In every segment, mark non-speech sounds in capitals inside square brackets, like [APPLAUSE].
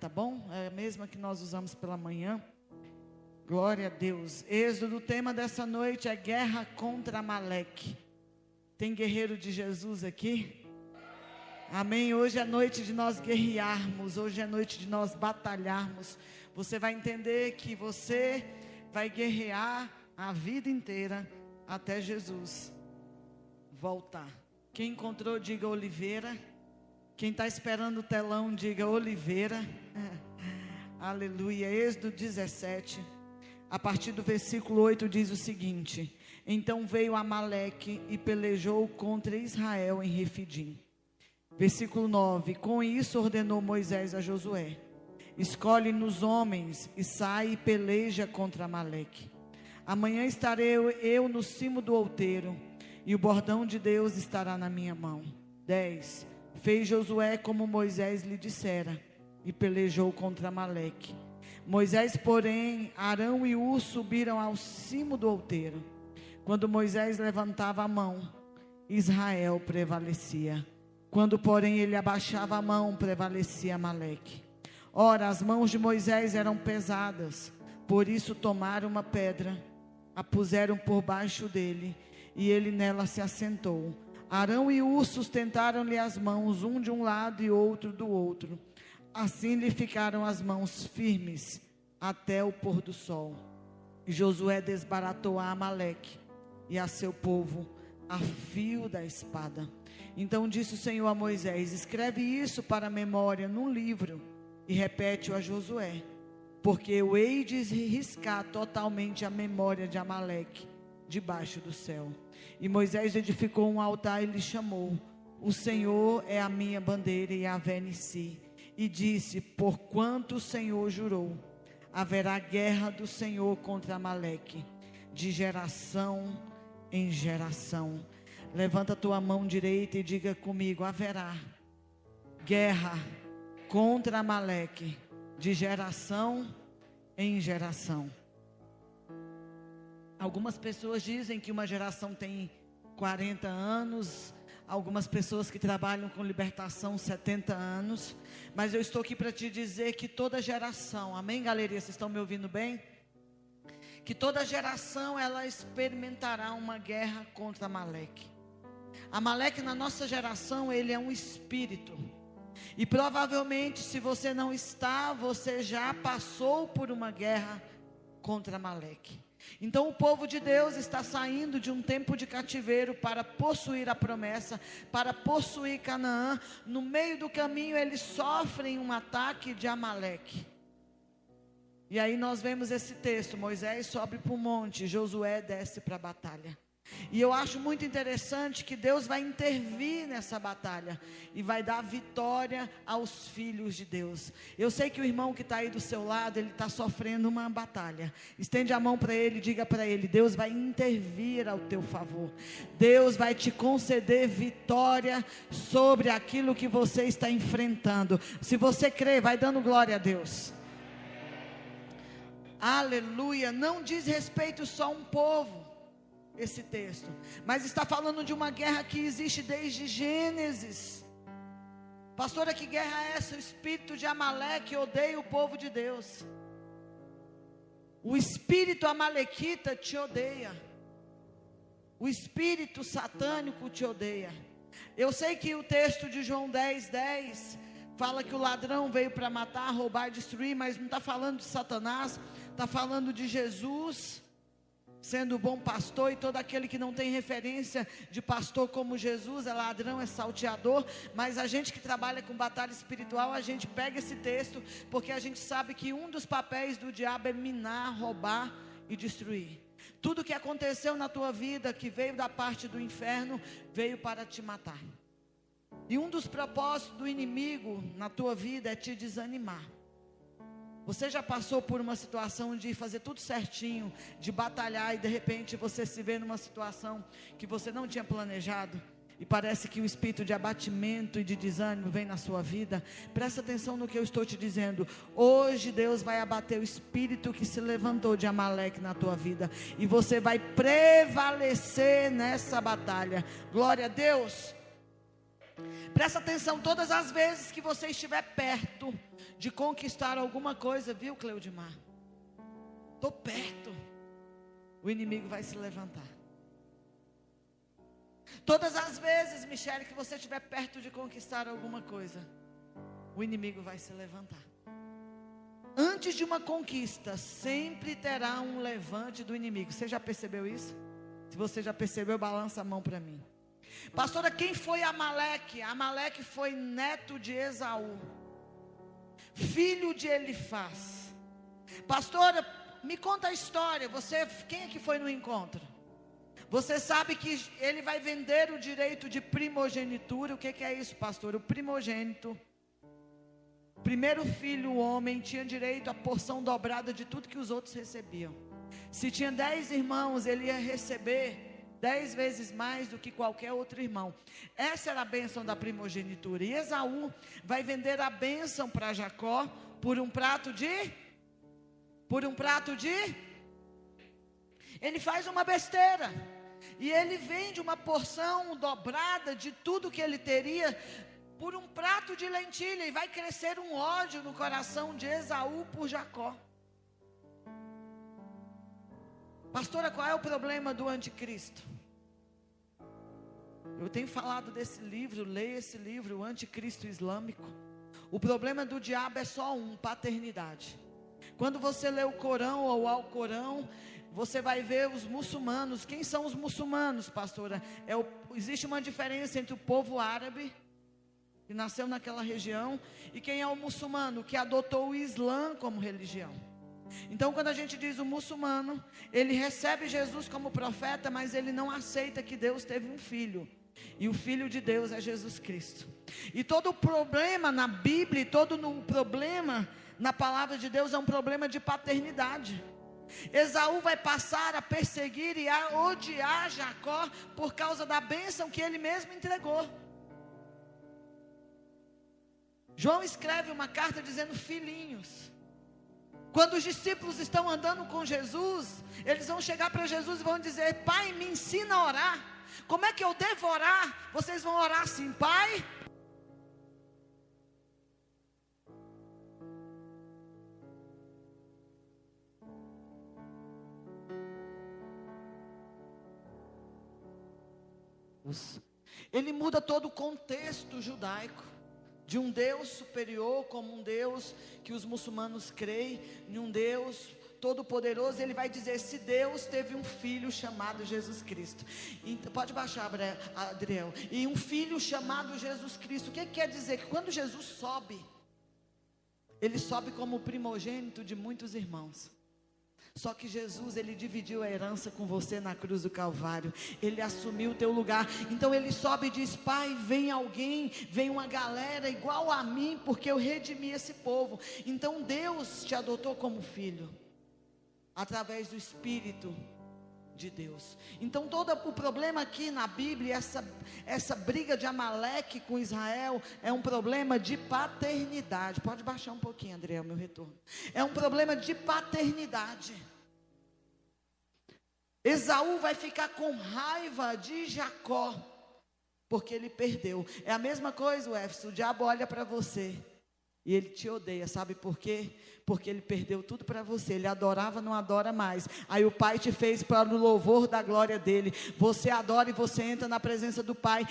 tá bom? É a mesma que nós usamos pela manhã. Glória a Deus. Êxodo, o tema dessa noite é guerra contra Amaleque. Tem guerreiro de Jesus aqui? Amém. Hoje é noite de nós guerrearmos, hoje é noite de nós batalharmos. Você vai entender que você vai guerrear a vida inteira até Jesus voltar. Quem encontrou, diga Oliveira. Quem está esperando o telão, diga Oliveira. [LAUGHS] Aleluia. Êxodo 17, a partir do versículo 8, diz o seguinte: Então veio Amaleque e pelejou contra Israel em Refidim. Versículo 9: Com isso ordenou Moisés a Josué: Escolhe nos homens e sai e peleja contra Amaleque. Amanhã estarei eu, no cimo do outeiro, e o bordão de Deus estará na minha mão. 10. Fez Josué como Moisés lhe dissera, e pelejou contra Amaleque. Moisés, porém, Arão e Ur subiram ao cimo do outeiro. Quando Moisés levantava a mão, Israel prevalecia. Quando, porém, ele abaixava a mão, prevalecia Amaleque. Ora, as mãos de Moisés eram pesadas, por isso tomaram uma pedra, a puseram por baixo dele, e ele nela se assentou. Arão e Ur sustentaram-lhe as mãos, um de um lado e outro do outro. Assim lhe ficaram as mãos firmes até o pôr do sol. E Josué desbaratou a Amaleque e a seu povo a fio da espada. Então disse o Senhor a Moisés: Escreve isso para a memória num livro e repete-o a Josué, porque eu hei de riscar totalmente a memória de Amaleque debaixo do céu. E Moisés edificou um altar e lhe chamou: O Senhor é a minha bandeira e a Nissi. E disse: Porquanto o Senhor jurou, haverá guerra do Senhor contra Amaleque, de geração em geração. Levanta tua mão direita e diga comigo: haverá guerra contra Amaleque, de geração em geração. Algumas pessoas dizem que uma geração tem 40 anos, algumas pessoas que trabalham com libertação 70 anos, mas eu estou aqui para te dizer que toda geração, amém, galeria, vocês estão me ouvindo bem? Que toda geração ela experimentará uma guerra contra Amaleque. Amaleque na nossa geração, ele é um espírito. E provavelmente, se você não está, você já passou por uma guerra contra Amaleque. Então o povo de Deus está saindo de um tempo de cativeiro para possuir a promessa, para possuir Canaã. No meio do caminho eles sofrem um ataque de Amaleque. E aí nós vemos esse texto: Moisés sobe para o monte, Josué desce para a batalha. E eu acho muito interessante que Deus vai intervir nessa batalha e vai dar vitória aos filhos de Deus. Eu sei que o irmão que está aí do seu lado, ele está sofrendo uma batalha. Estende a mão para ele diga para ele: Deus vai intervir ao teu favor. Deus vai te conceder vitória sobre aquilo que você está enfrentando. Se você crê, vai dando glória a Deus. Aleluia. Não diz respeito só a um povo esse texto, mas está falando de uma guerra que existe desde Gênesis. Pastora, que guerra é essa? O espírito de Amaleque odeia o povo de Deus. O espírito amalequita te odeia. O espírito satânico te odeia. Eu sei que o texto de João 10, 10 fala que o ladrão veio para matar, roubar, destruir, mas não está falando de Satanás, está falando de Jesus sendo bom pastor, e todo aquele que não tem referência de pastor como Jesus é ladrão, é salteador, mas a gente que trabalha com batalha espiritual, a gente pega esse texto, porque a gente sabe que um dos papéis do diabo é minar, roubar e destruir. Tudo que aconteceu na tua vida, que veio da parte do inferno, veio para te matar. E um dos propósitos do inimigo na tua vida é te desanimar. Você já passou por uma situação de fazer tudo certinho, de batalhar e de repente você se vê numa situação que você não tinha planejado? E parece que o espírito de abatimento e de desânimo vem na sua vida. Presta atenção no que eu estou te dizendo. Hoje Deus vai abater o espírito que se levantou de Amaleque na tua vida. E você vai prevalecer nessa batalha. Glória a Deus. Presta atenção, todas as vezes que você estiver perto de conquistar alguma coisa, viu, Cleudimar? Estou perto. O inimigo vai se levantar. Todas as vezes, Michele, que você estiver perto de conquistar alguma coisa, o inimigo vai se levantar. Antes de uma conquista, sempre terá um levante do inimigo. Você já percebeu isso? Se você já percebeu, balança a mão para mim. Pastora, quem foi Amaleque? Amaleque foi neto de Esaú, filho de Elifaz. Pastora, me conta a história. Você, quem é que foi no encontro? Você sabe que ele vai vender o direito de primogenitura. O que, que é isso, pastor? O primogênito, primeiro filho, o homem, tinha direito à porção dobrada de tudo que os outros recebiam. Se tinha dez irmãos, ele ia receber dez vezes mais do que qualquer outro irmão. Essa era a bênção da primogenitura. E Esaú vai vender a bênção para Jacó por um prato de. Por um prato de. Ele faz uma besteira. E ele vende uma porção dobrada de tudo que ele teria por um prato de lentilha. E vai crescer um ódio no coração de Esaú por Jacó. Pastora, qual é o problema do anticristo? Eu tenho falado desse livro, leia esse livro, o Anticristo Islâmico. O problema do diabo é só um: paternidade. Quando você lê o Corão ou ao Corão, você vai ver os muçulmanos. Quem são os muçulmanos, pastora? É o, existe uma diferença entre o povo árabe, que nasceu naquela região, e quem é o muçulmano, que adotou o Islã como religião. Então, quando a gente diz o muçulmano, ele recebe Jesus como profeta, mas ele não aceita que Deus teve um filho. E o filho de Deus é Jesus Cristo. E todo problema na Bíblia, todo problema na palavra de Deus é um problema de paternidade. Esaú vai passar a perseguir e a odiar Jacó por causa da bênção que ele mesmo entregou. João escreve uma carta dizendo: Filhinhos, quando os discípulos estão andando com Jesus, eles vão chegar para Jesus e vão dizer: Pai, me ensina a orar. Como é que eu devo orar? Vocês vão orar assim, Pai. Ele muda todo o contexto judaico de um Deus superior, como um Deus que os muçulmanos creem, em um Deus todo-poderoso, ele vai dizer: se Deus teve um filho chamado Jesus Cristo, então, pode baixar, Adriel, e um filho chamado Jesus Cristo, o que quer dizer? Que quando Jesus sobe, ele sobe como primogênito de muitos irmãos. Só que Jesus, ele dividiu a herança com você na cruz do Calvário. Ele assumiu o teu lugar. Então ele sobe e diz: Pai, vem alguém, vem uma galera igual a mim, porque eu redimi esse povo. Então Deus te adotou como filho, através do Espírito de Deus. Então todo o problema aqui na Bíblia, essa, essa briga de Amaleque com Israel, é um problema de paternidade. Pode baixar um pouquinho, André, o meu retorno. É um problema de paternidade. Esaú vai ficar com raiva de Jacó, porque ele perdeu. É a mesma coisa, Éfeso, o diabo olha para você e ele te odeia, sabe por quê? Porque ele perdeu tudo para você. Ele adorava, não adora mais. Aí o Pai te fez para o louvor da glória dele. Você adora e você entra na presença do Pai.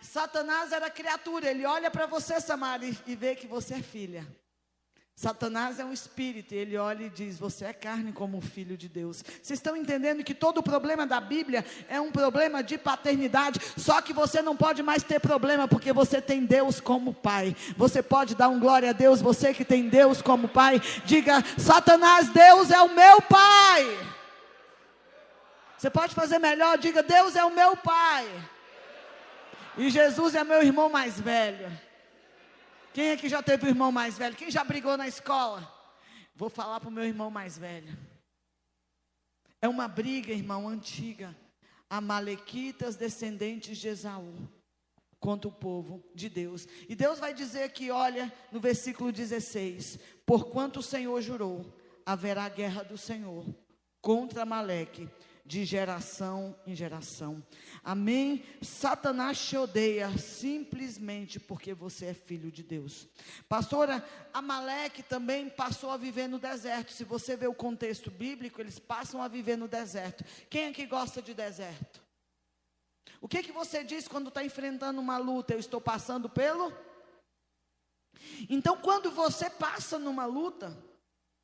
Satanás era criatura. Ele olha para você, Samara, e vê que você é filha. Satanás é um espírito, ele olha e diz: Você é carne como o filho de Deus. Vocês estão entendendo que todo o problema da Bíblia é um problema de paternidade, só que você não pode mais ter problema, porque você tem Deus como Pai. Você pode dar um glória a Deus, você que tem Deus como Pai, diga: Satanás, Deus é o meu Pai. Você pode fazer melhor, diga: Deus é o meu Pai. E Jesus é meu irmão mais velho. Quem é que já teve o irmão mais velho? Quem já brigou na escola? Vou falar para o meu irmão mais velho. É uma briga, irmão, antiga. Amalequitas, descendentes de Esaú, contra o povo de Deus. E Deus vai dizer que, olha, no versículo 16: Porquanto o Senhor jurou, haverá guerra do Senhor contra Amaleque de geração em geração. Amém? Satanás te odeia simplesmente porque você é filho de Deus. Pastora, Amaleque também passou a viver no deserto. Se você vê o contexto bíblico, eles passam a viver no deserto. Quem é que gosta de deserto? O que, que você diz quando está enfrentando uma luta? Eu estou passando pelo. Então, quando você passa numa luta,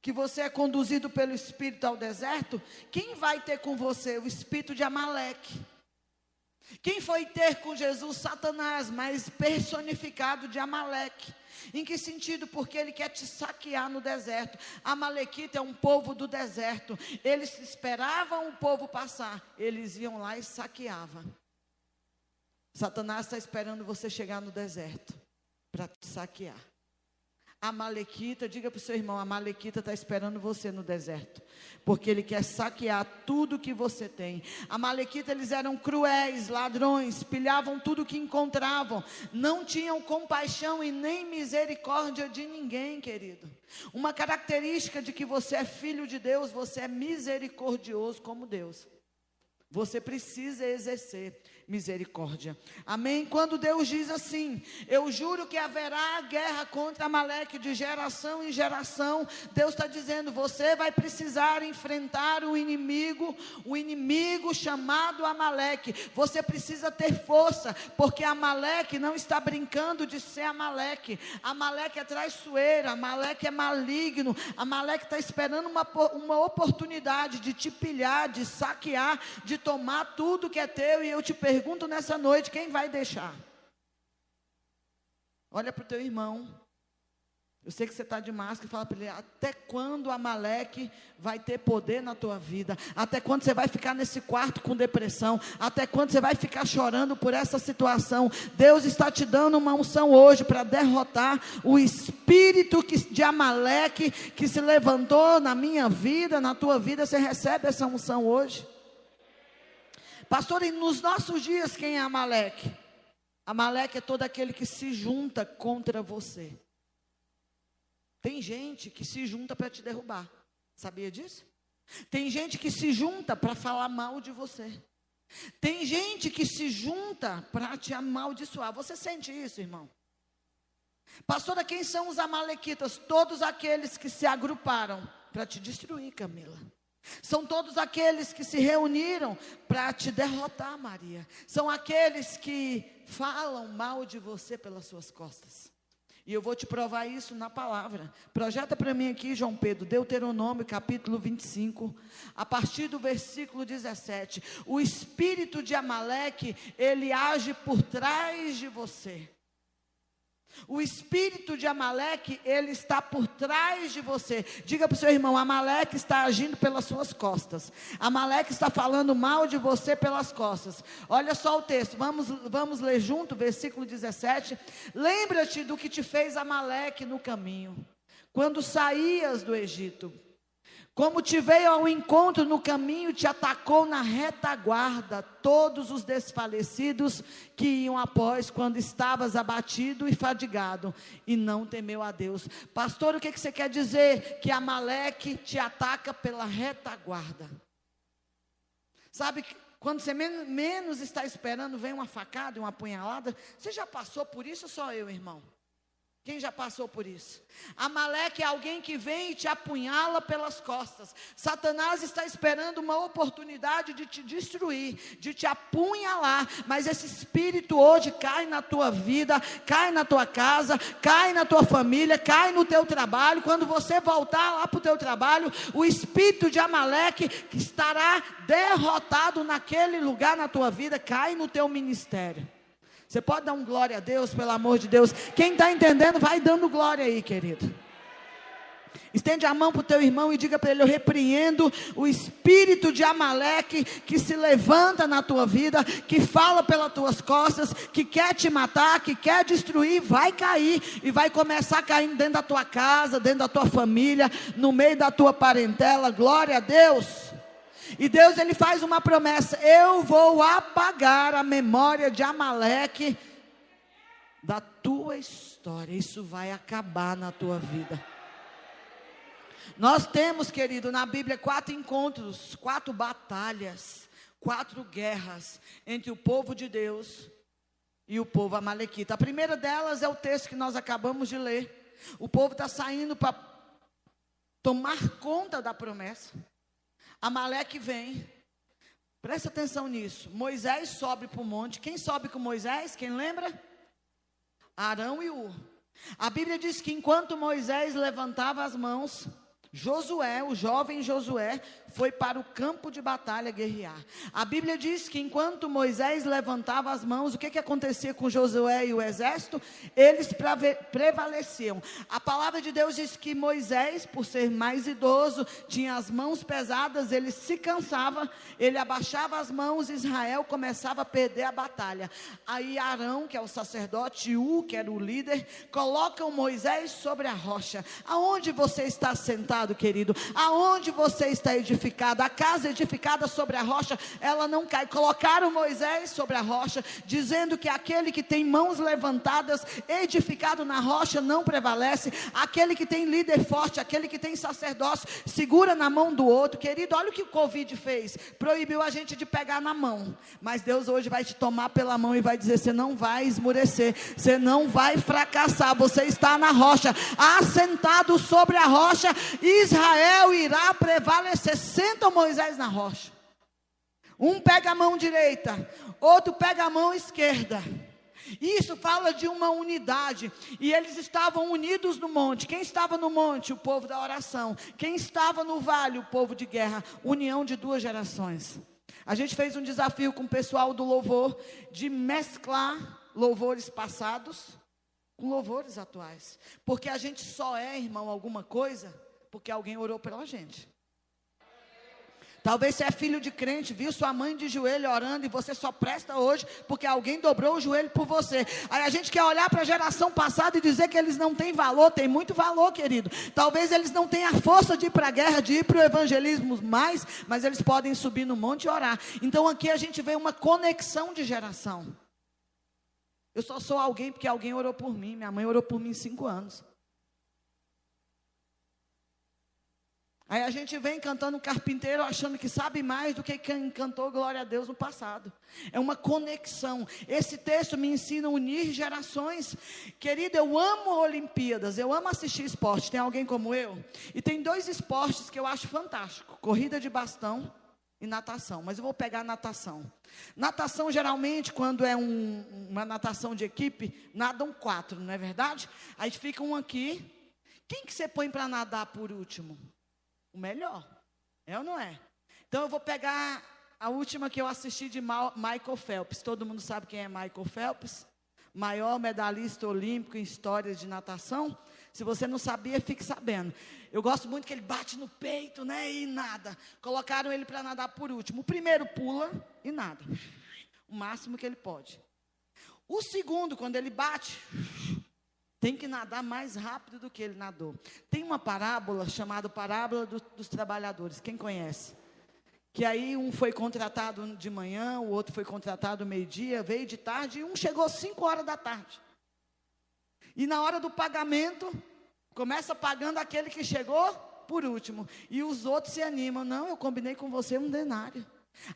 que você é conduzido pelo Espírito ao deserto, quem vai ter com você? O Espírito de Amaleque. Quem foi ter com Jesus? Satanás, mas personificado de Amaleque. Em que sentido? Porque ele quer te saquear no deserto. Amalequita é um povo do deserto. Eles esperavam o povo passar, eles iam lá e saqueavam. Satanás está esperando você chegar no deserto para te saquear. A Malequita, diga para o seu irmão, a Malequita está esperando você no deserto, porque ele quer saquear tudo que você tem. A Malequita, eles eram cruéis, ladrões, pilhavam tudo que encontravam, não tinham compaixão e nem misericórdia de ninguém, querido. Uma característica de que você é filho de Deus, você é misericordioso como Deus. Você precisa exercer misericórdia. Amém? Quando Deus diz assim: Eu juro que haverá guerra contra Amaleque de geração em geração, Deus está dizendo: Você vai precisar enfrentar o inimigo, o inimigo chamado Amaleque. Você precisa ter força, porque Amaleque não está brincando de ser Amaleque. Amaleque é traiçoeira, Amaleque é maligno, Amaleque está esperando uma, uma oportunidade de te pilhar, de saquear, de tomar tudo que é teu. E eu te pergunto pergunto nessa noite: quem vai deixar? Olha para o teu irmão. Eu sei que você está de máscara e fala para ele: até quando a Maleque vai ter poder na tua vida? Até quando você vai ficar nesse quarto com depressão? Até quando você vai ficar chorando por essa situação? Deus está te dando uma unção hoje para derrotar o espírito que, de Amaleque que se levantou na minha vida, na tua vida. Você recebe essa unção hoje? Pastor, e nos nossos dias, quem é Amaleque? Amaleque é todo aquele que se junta contra você. Tem gente que se junta para te derrubar. Sabia disso? Tem gente que se junta para falar mal de você. Tem gente que se junta para te amaldiçoar. Você sente isso, irmão? Pastora, quem são os amalequitas? Todos aqueles que se agruparam para te destruir, Camila. São todos aqueles que se reuniram para te derrotar, Maria. São aqueles que falam mal de você pelas suas costas. E eu vou te provar isso na palavra. Projeta para mim aqui, João Pedro, Deuteronômio capítulo 25, a partir do versículo 17. O espírito de Amaleque, ele age por trás de você. O espírito de Amaleque, ele está por trás de você. Diga para o seu irmão: Amaleque está agindo pelas suas costas. Amaleque está falando mal de você pelas costas. Olha só o texto, vamos, vamos ler junto, versículo 17. Lembra-te do que te fez Amaleque no caminho, quando saías do Egito como te veio ao encontro no caminho, te atacou na retaguarda, todos os desfalecidos que iam após, quando estavas abatido e fadigado, e não temeu a Deus. Pastor, o que, que você quer dizer? Que Amaleque te ataca pela retaguarda. Sabe, quando você menos, menos está esperando, vem uma facada, uma apunhalada. Você já passou por isso, só eu, irmão? Quem já passou por isso? Amaleque é alguém que vem e te apunhala pelas costas. Satanás está esperando uma oportunidade de te destruir, de te apunhalar. Mas esse espírito hoje cai na tua vida, cai na tua casa, cai na tua família, cai no teu trabalho. Quando você voltar lá para o teu trabalho, o espírito de Amaleque que estará derrotado naquele lugar na tua vida, cai no teu ministério. Você pode dar um glória a Deus, pelo amor de Deus. Quem está entendendo, vai dando glória aí, querido. Estende a mão para o teu irmão e diga para ele: Eu repreendo o espírito de Amaleque que se levanta na tua vida, que fala pelas tuas costas, que quer te matar, que quer destruir, vai cair e vai começar caindo dentro da tua casa, dentro da tua família, no meio da tua parentela. Glória a Deus. E Deus ele faz uma promessa: eu vou apagar a memória de Amaleque da tua história. Isso vai acabar na tua vida. Nós temos, querido, na Bíblia quatro encontros, quatro batalhas, quatro guerras entre o povo de Deus e o povo amalequita. A primeira delas é o texto que nós acabamos de ler. O povo está saindo para tomar conta da promessa. Amaleque vem. Presta atenção nisso. Moisés sobe para o monte. Quem sobe com Moisés? Quem lembra? Arão e Ur. A Bíblia diz que enquanto Moisés levantava as mãos, Josué, o jovem Josué, foi para o campo de batalha guerrear. A Bíblia diz que enquanto Moisés levantava as mãos, o que, que acontecia com Josué e o exército? Eles prevaleciam. A palavra de Deus diz que Moisés, por ser mais idoso, tinha as mãos pesadas, ele se cansava, ele abaixava as mãos, Israel começava a perder a batalha. Aí Arão, que é o sacerdote, U, que era o líder, colocam Moisés sobre a rocha. Aonde você está sentado? querido. Aonde você está edificado? A casa edificada sobre a rocha, ela não cai. Colocaram Moisés sobre a rocha, dizendo que aquele que tem mãos levantadas, edificado na rocha, não prevalece. Aquele que tem líder forte, aquele que tem sacerdócio, segura na mão do outro. Querido, olha o que o Covid fez. Proibiu a gente de pegar na mão. Mas Deus hoje vai te tomar pela mão e vai dizer: você não vai esmurecer, você não vai fracassar. Você está na rocha, assentado sobre a rocha Israel irá prevalecer. Senta Moisés na rocha. Um pega a mão direita, outro pega a mão esquerda. Isso fala de uma unidade. E eles estavam unidos no monte. Quem estava no monte? O povo da oração. Quem estava no vale? O povo de guerra. União de duas gerações. A gente fez um desafio com o pessoal do louvor de mesclar louvores passados com louvores atuais. Porque a gente só é, irmão, alguma coisa porque alguém orou pela gente. Talvez você é filho de crente, viu sua mãe de joelho orando e você só presta hoje porque alguém dobrou o joelho por você. Aí a gente quer olhar para a geração passada e dizer que eles não têm valor, tem muito valor, querido. Talvez eles não tenham a força de ir para a guerra, de ir para o evangelismo mais, mas eles podem subir no monte e orar. Então aqui a gente vê uma conexão de geração. Eu só sou alguém porque alguém orou por mim. Minha mãe orou por mim cinco anos. Aí a gente vem cantando carpinteiro achando que sabe mais do que quem cantou Glória a Deus no passado. É uma conexão. Esse texto me ensina a unir gerações. Querida, eu amo Olimpíadas, eu amo assistir esporte. Tem alguém como eu? E tem dois esportes que eu acho fantástico: corrida de bastão e natação. Mas eu vou pegar natação. Natação, geralmente, quando é um, uma natação de equipe, nadam quatro, não é verdade? Aí fica um aqui. Quem que você põe para nadar por último? O melhor. É ou não é? Então eu vou pegar a última que eu assisti de Michael Phelps. Todo mundo sabe quem é Michael Phelps? Maior medalhista olímpico em histórias de natação. Se você não sabia, fique sabendo. Eu gosto muito que ele bate no peito, né? E nada. Colocaram ele para nadar por último. O primeiro pula e nada. O máximo que ele pode. O segundo, quando ele bate, tem que nadar mais rápido do que ele nadou. Tem uma parábola chamada Parábola do, dos Trabalhadores. Quem conhece? Que aí um foi contratado de manhã, o outro foi contratado meio-dia, veio de tarde, e um chegou às 5 horas da tarde. E na hora do pagamento, começa pagando aquele que chegou por último. E os outros se animam. Não, eu combinei com você um denário.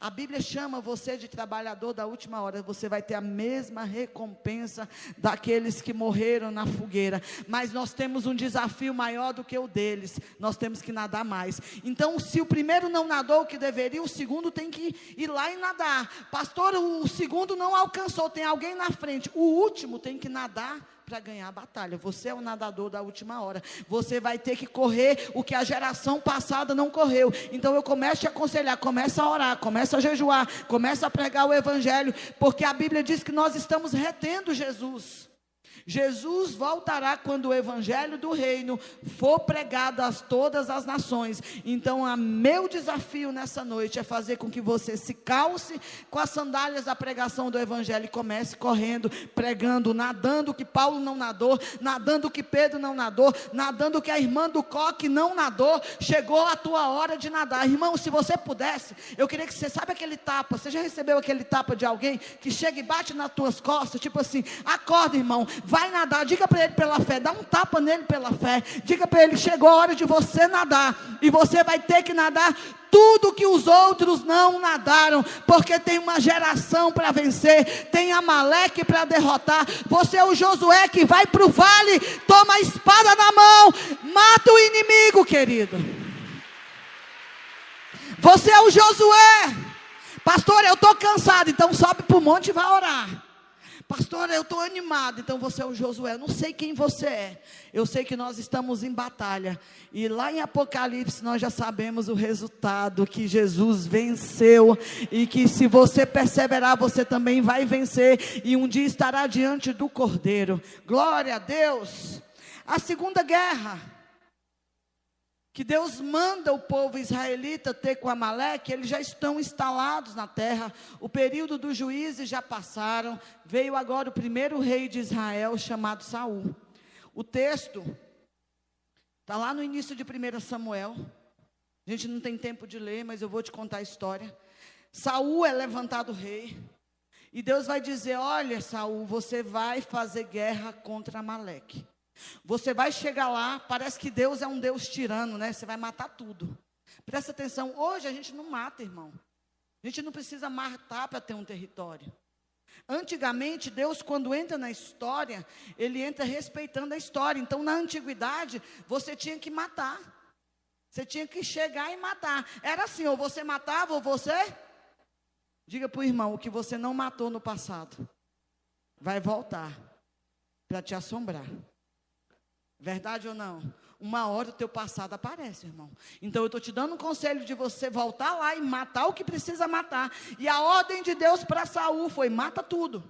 A Bíblia chama você de trabalhador da última hora, você vai ter a mesma recompensa daqueles que morreram na fogueira, mas nós temos um desafio maior do que o deles, nós temos que nadar mais. Então, se o primeiro não nadou o que deveria, o segundo tem que ir lá e nadar. Pastor, o segundo não alcançou, tem alguém na frente, o último tem que nadar para ganhar a batalha. Você é o nadador da última hora. Você vai ter que correr o que a geração passada não correu. Então eu começo a te aconselhar, começa a orar, começa a jejuar, começa a pregar o evangelho, porque a Bíblia diz que nós estamos retendo Jesus. Jesus voltará quando o evangelho do reino for pregado a todas as nações. Então, o meu desafio nessa noite é fazer com que você se calce com as sandálias da pregação do evangelho e comece correndo, pregando, nadando que Paulo não nadou, nadando que Pedro não nadou, nadando que a irmã do coque não nadou. Chegou a tua hora de nadar. Irmão, se você pudesse, eu queria que você sabe aquele tapa, você já recebeu aquele tapa de alguém que chega e bate nas tuas costas, tipo assim: "Acorda, irmão, vai nadar. Diga para ele pela fé, dá um tapa nele pela fé. Diga para ele: chegou a hora de você nadar, e você vai ter que nadar tudo que os outros não nadaram, porque tem uma geração para vencer, tem Amaleque para derrotar. Você é o Josué que vai para o vale, toma a espada na mão, mata o inimigo, querido. Você é o Josué. Pastor, eu estou cansado, então sobe para o monte e vai orar. Pastor, eu estou animado. Então você é o Josué. Eu não sei quem você é. Eu sei que nós estamos em batalha. E lá em Apocalipse nós já sabemos o resultado: que Jesus venceu. E que se você perseverar, você também vai vencer. E um dia estará diante do Cordeiro. Glória a Deus. A segunda guerra que Deus manda o povo israelita ter com Amaleque, eles já estão instalados na terra, o período dos juízes já passaram, veio agora o primeiro rei de Israel, chamado Saul. O texto está lá no início de 1 Samuel, a gente não tem tempo de ler, mas eu vou te contar a história. Saul é levantado rei, e Deus vai dizer: Olha, Saul, você vai fazer guerra contra Amaleque. Você vai chegar lá, parece que Deus é um Deus tirano, né? Você vai matar tudo. Presta atenção, hoje a gente não mata, irmão. A gente não precisa matar para ter um território. Antigamente, Deus, quando entra na história, ele entra respeitando a história. Então, na antiguidade, você tinha que matar. Você tinha que chegar e matar. Era assim, ou você matava, ou você. Diga para o irmão: o que você não matou no passado, vai voltar para te assombrar. Verdade ou não? Uma hora o teu passado aparece, irmão. Então eu estou te dando um conselho de você voltar lá e matar o que precisa matar. E a ordem de Deus para Saul foi: mata tudo.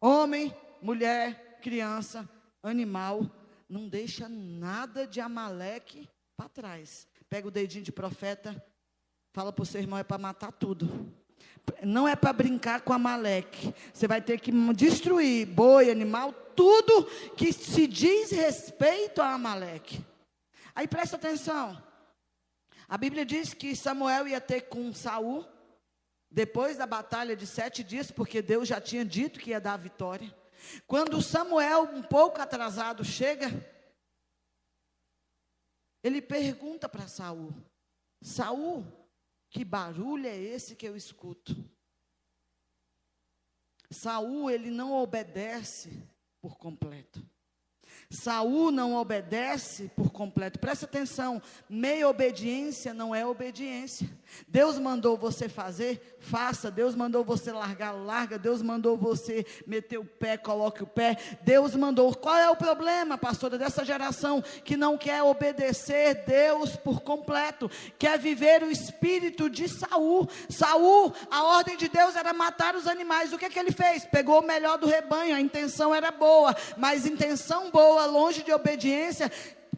Homem, mulher, criança, animal. Não deixa nada de Amaleque para trás. Pega o dedinho de profeta, fala para o seu irmão: é para matar tudo. Não é para brincar com a Maleque. Você vai ter que destruir boi, animal, tudo que se diz respeito a Amaleque. Aí presta atenção. A Bíblia diz que Samuel ia ter com Saul, depois da batalha de sete dias, porque Deus já tinha dito que ia dar a vitória. Quando Samuel, um pouco atrasado, chega, ele pergunta para Saul: Saul, que barulho é esse que eu escuto? Saul, ele não obedece por completo. Saul não obedece por completo. Presta atenção, meia obediência não é obediência. Deus mandou você fazer, faça. Deus mandou você largar, larga. Deus mandou você meter o pé, coloque o pé. Deus mandou. Qual é o problema, pastora, dessa geração que não quer obedecer Deus por completo, quer viver o espírito de Saul. Saul, a ordem de Deus era matar os animais. O que é que ele fez? Pegou o melhor do rebanho. A intenção era boa, mas intenção boa longe de obediência,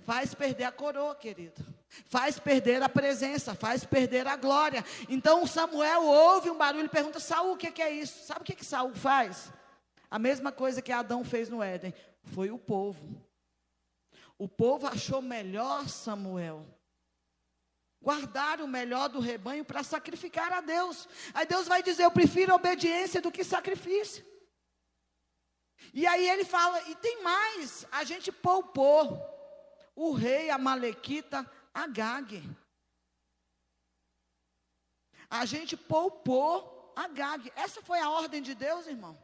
faz perder a coroa, querido. Faz perder a presença, faz perder a glória. Então Samuel ouve um barulho e pergunta: Saul, o que, é isso? Sabe o que, que Saul faz? A mesma coisa que Adão fez no Éden. Foi o povo. O povo achou melhor Samuel. Guardar o melhor do rebanho para sacrificar a Deus. Aí Deus vai dizer: Eu prefiro obediência do que sacrifício. E aí ele fala, e tem mais, a gente poupou o rei Amalequita Agag. A gente poupou Agag. Essa foi a ordem de Deus, irmão.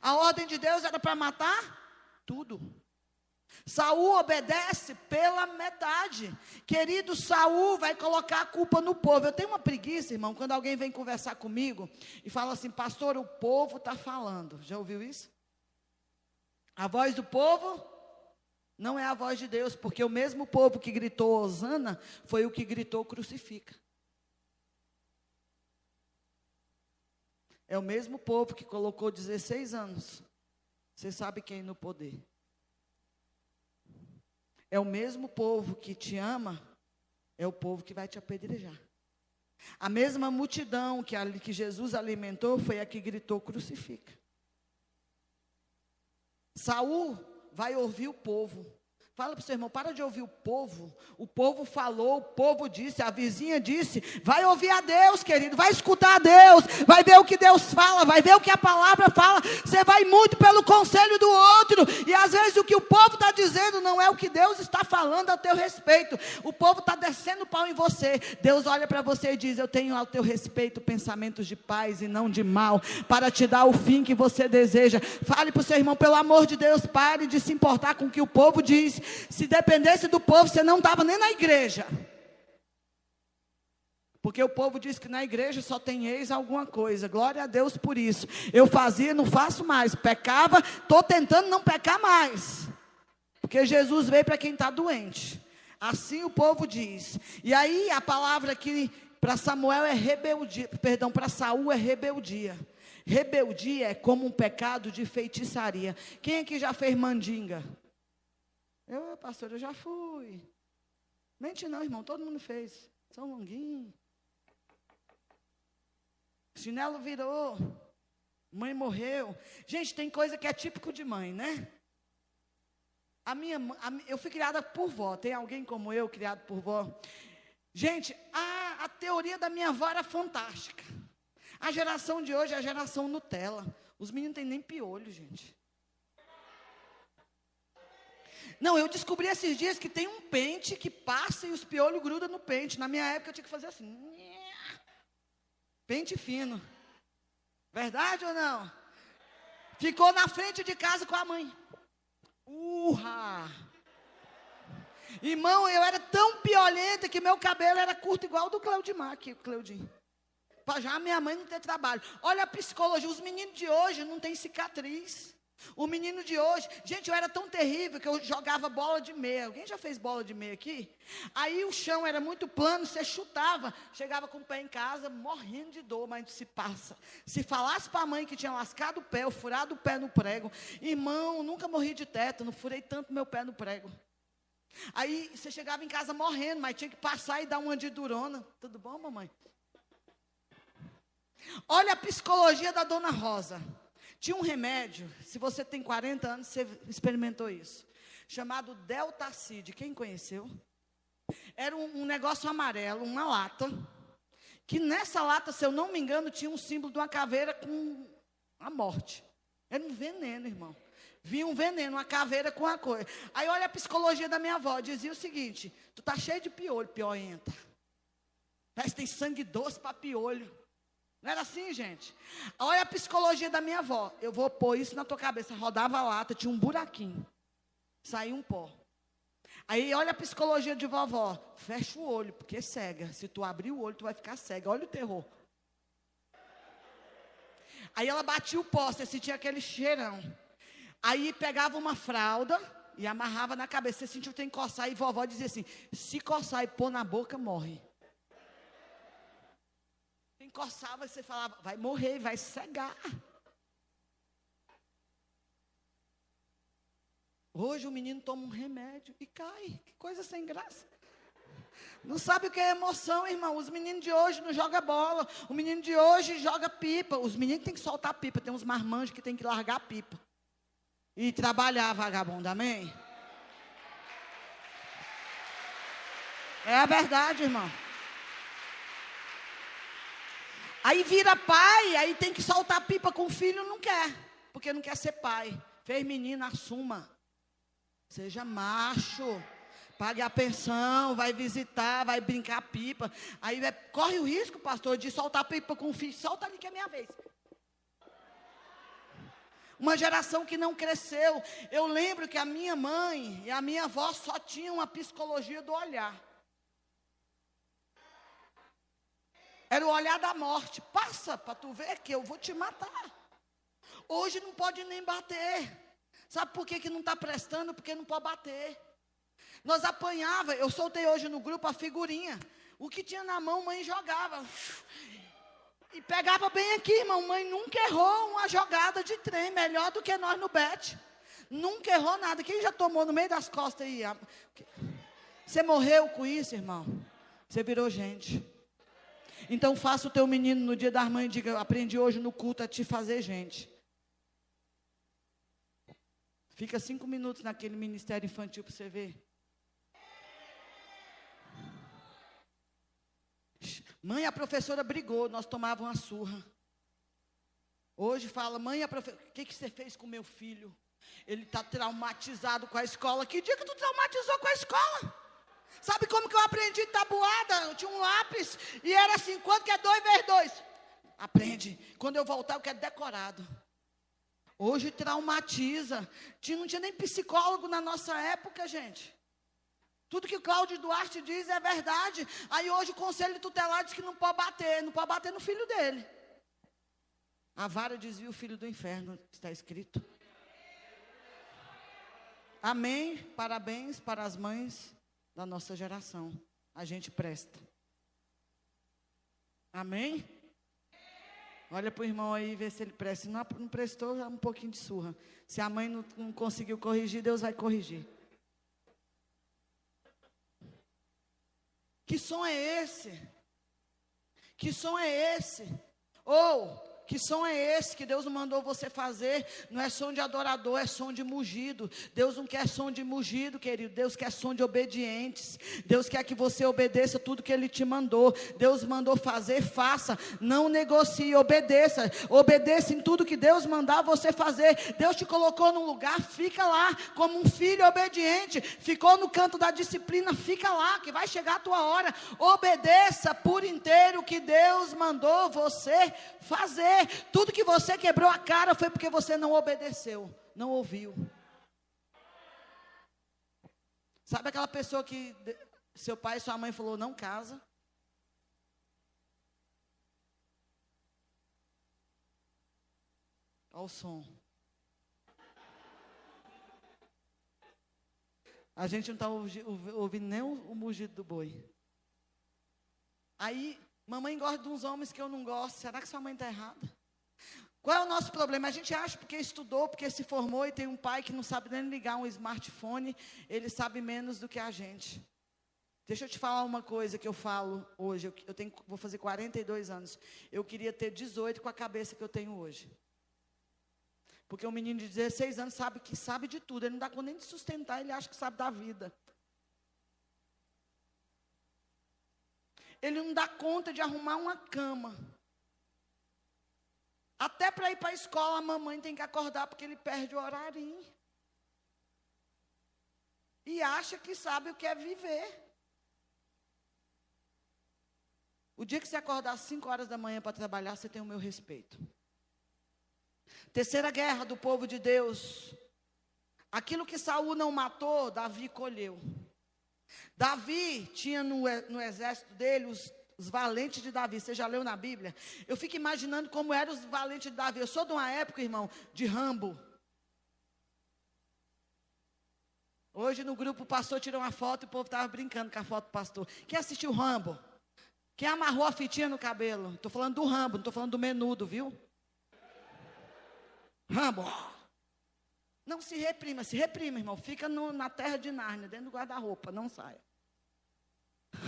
A ordem de Deus era para matar tudo. Saul obedece pela metade. Querido, Saul vai colocar a culpa no povo. Eu tenho uma preguiça, irmão, quando alguém vem conversar comigo e fala assim, pastor, o povo está falando. Já ouviu isso? A voz do povo não é a voz de Deus, porque o mesmo povo que gritou Osana foi o que gritou crucifica. É o mesmo povo que colocou 16 anos. Você sabe quem no poder. É o mesmo povo que te ama, é o povo que vai te apedrejar. A mesma multidão que, que Jesus alimentou foi a que gritou crucifica. Saul vai ouvir o povo. Fala para o seu irmão, para de ouvir o povo. O povo falou, o povo disse, a vizinha disse. Vai ouvir a Deus, querido. Vai escutar a Deus. Vai ver o que Deus fala. Vai ver o que a palavra fala. Você vai muito pelo conselho do outro. E às vezes o que o povo está dizendo não é o que Deus está falando a teu respeito. O povo está descendo pau em você. Deus olha para você e diz: Eu tenho ao teu respeito pensamentos de paz e não de mal. Para te dar o fim que você deseja. Fale para o seu irmão, pelo amor de Deus, pare de se importar com o que o povo diz. Se dependesse do povo, você não estava nem na igreja. Porque o povo diz que na igreja só tem ex alguma coisa. Glória a Deus por isso. Eu fazia, não faço mais. Pecava, estou tentando não pecar mais. Porque Jesus veio para quem está doente. Assim o povo diz. E aí a palavra aqui para Samuel é rebeldia. Perdão, para Saul é rebeldia. Rebeldia é como um pecado de feitiçaria. Quem aqui já fez mandinga? Eu, pastor, eu já fui. Mente não, irmão, todo mundo fez. São longuinho. Chinelo virou. Mãe morreu. Gente, tem coisa que é típico de mãe, né? A minha, a, eu fui criada por vó. Tem alguém como eu criado por vó? Gente, a, a teoria da minha avó era fantástica. A geração de hoje é a geração Nutella. Os meninos têm nem piolho, gente. Não, eu descobri esses dias que tem um pente que passa e os piolhos grudam no pente. Na minha época eu tinha que fazer assim. Pente fino. Verdade ou não? Ficou na frente de casa com a mãe. Urra! Irmão, eu era tão piolenta que meu cabelo era curto igual do Cleudimar aqui, Cleudinho. Para já minha mãe não ter trabalho. Olha a psicologia, os meninos de hoje não têm cicatriz. O menino de hoje, gente, eu era tão terrível que eu jogava bola de meia. Alguém já fez bola de meia aqui? Aí o chão era muito plano, você chutava, chegava com o pé em casa, morrendo de dor, mas se passa. Se falasse para a mãe que tinha lascado o pé, ou furado o pé no prego, irmão, nunca morri de teto, não furei tanto meu pé no prego. Aí você chegava em casa morrendo, mas tinha que passar e dar uma de durona. Tudo bom, mamãe? Olha a psicologia da dona Rosa. Tinha um remédio, se você tem 40 anos, você experimentou isso, chamado Deltacid. Quem conheceu? Era um, um negócio amarelo, uma lata, que nessa lata, se eu não me engano, tinha um símbolo de uma caveira com a morte. Era um veneno, irmão. Vinha um veneno, uma caveira com a coisa. Aí olha a psicologia da minha avó, dizia o seguinte: tu tá cheio de piolho, piolenta. Parece que tem sangue doce para piolho. Não era assim, gente? Olha a psicologia da minha avó. Eu vou pôr isso na tua cabeça. Rodava a lata, tinha um buraquinho. Saiu um pó. Aí olha a psicologia de vovó. Fecha o olho, porque é cega. Se tu abrir o olho, tu vai ficar cega. Olha o terror. Aí ela batia o pó, você sentia aquele cheirão. Aí pegava uma fralda e amarrava na cabeça. Você sentiu que tem que coçar. E vovó dizia assim: se coçar e pôr na boca, morre encoçava e você falava, vai morrer, vai cegar. Hoje o menino toma um remédio e cai. Que coisa sem graça. Não sabe o que é emoção, irmão. Os meninos de hoje não jogam bola. O menino de hoje joga pipa. Os meninos têm que soltar pipa. Tem uns marmanjos que têm que largar pipa. E trabalhar, vagabundo. Amém? É a verdade, irmão. Aí vira pai, aí tem que soltar pipa com o filho, não quer, porque não quer ser pai. Fez menina, assuma. Seja macho. Pague a pensão, vai visitar, vai brincar pipa. Aí é, corre o risco, pastor, de soltar pipa com o filho. Solta ali que é minha vez. Uma geração que não cresceu. Eu lembro que a minha mãe e a minha avó só tinham uma psicologia do olhar. Era o olhar da morte. Passa para tu ver que eu vou te matar. Hoje não pode nem bater. Sabe por que, que não está prestando? Porque não pode bater. Nós apanhava, eu soltei hoje no grupo a figurinha. O que tinha na mão, mãe jogava. E pegava bem aqui, irmão. Mãe nunca errou uma jogada de trem, melhor do que nós no bet. Nunca errou nada. Quem já tomou no meio das costas aí? Você morreu com isso, irmão? Você virou gente. Então faça o teu menino no dia das mães e diga, aprendi hoje no culto a te fazer gente. Fica cinco minutos naquele ministério infantil para você ver. Mãe, a professora brigou, nós tomávamos uma surra. Hoje fala, mãe, a professora, o que, que você fez com meu filho? Ele está traumatizado com a escola. Que dia que tu traumatizou com a escola? Sabe como que eu aprendi tabuada? Eu tinha um lápis e era assim, quanto que é dois vezes dois? Aprende. Quando eu voltar, eu quero decorado. Hoje traumatiza. Não tinha nem psicólogo na nossa época, gente. Tudo que o Cláudio Duarte diz é verdade. Aí hoje o conselho tutelar diz que não pode bater, não pode bater no filho dele. A vara desvia o filho do inferno, está escrito. Amém. Parabéns para as mães da nossa geração. A gente presta. Amém? Olha para o irmão aí e vê se ele presta. Se não, não prestou, é um pouquinho de surra. Se a mãe não, não conseguiu corrigir, Deus vai corrigir. Que som é esse? Que som é esse? Ou que som é esse que Deus mandou você fazer? Não é som de adorador, é som de mugido. Deus não quer som de mugido, querido. Deus quer som de obedientes. Deus quer que você obedeça tudo que Ele te mandou. Deus mandou fazer, faça. Não negocie, obedeça. Obedeça em tudo que Deus mandar você fazer. Deus te colocou num lugar, fica lá, como um filho obediente. Ficou no canto da disciplina, fica lá, que vai chegar a tua hora. Obedeça por inteiro o que Deus mandou você fazer. Tudo que você quebrou a cara foi porque você não obedeceu, não ouviu. Sabe aquela pessoa que seu pai e sua mãe falou não casa? Olha o som. A gente não está ouvindo nem o, mugido do boi. Aí Mamãe gosta de uns homens que eu não gosto. Será que sua mãe está errada? Qual é o nosso problema? A gente acha porque estudou, porque se formou e tem um pai que não sabe nem ligar um smartphone, ele sabe menos do que a gente. Deixa eu te falar uma coisa que eu falo hoje. Eu, tenho, vou fazer 42 anos. Eu queria ter 18 com a cabeça que eu tenho hoje. Porque um menino de 16 anos sabe que sabe de tudo. Ele não dá conta nem de sustentar, ele acha que sabe da vida. Ele não dá conta de arrumar uma cama. Até para ir para a escola, a mamãe tem que acordar porque ele perde o horarinho. E acha que sabe o que é viver. O dia que você acordar às 5 horas da manhã para trabalhar, você tem o meu respeito. Terceira guerra do povo de Deus. Aquilo que Saul não matou, Davi colheu. Davi tinha no, no exército dele os, os, valentes de Davi. Você já leu na Bíblia? Eu fico imaginando como eram os valentes de Davi. Eu sou de uma época, irmão, de Rambo. Hoje no grupo o pastor tirou uma foto e o povo estava brincando com a foto do pastor. Quem assistiu Rambo? Quem amarrou a fitinha no cabelo? Estou falando do Rambo, não estou falando do menudo, viu? Rambo. Não se reprima, se reprima, irmão. Fica no, na terra de Nárnia, dentro do guarda-roupa, não saia.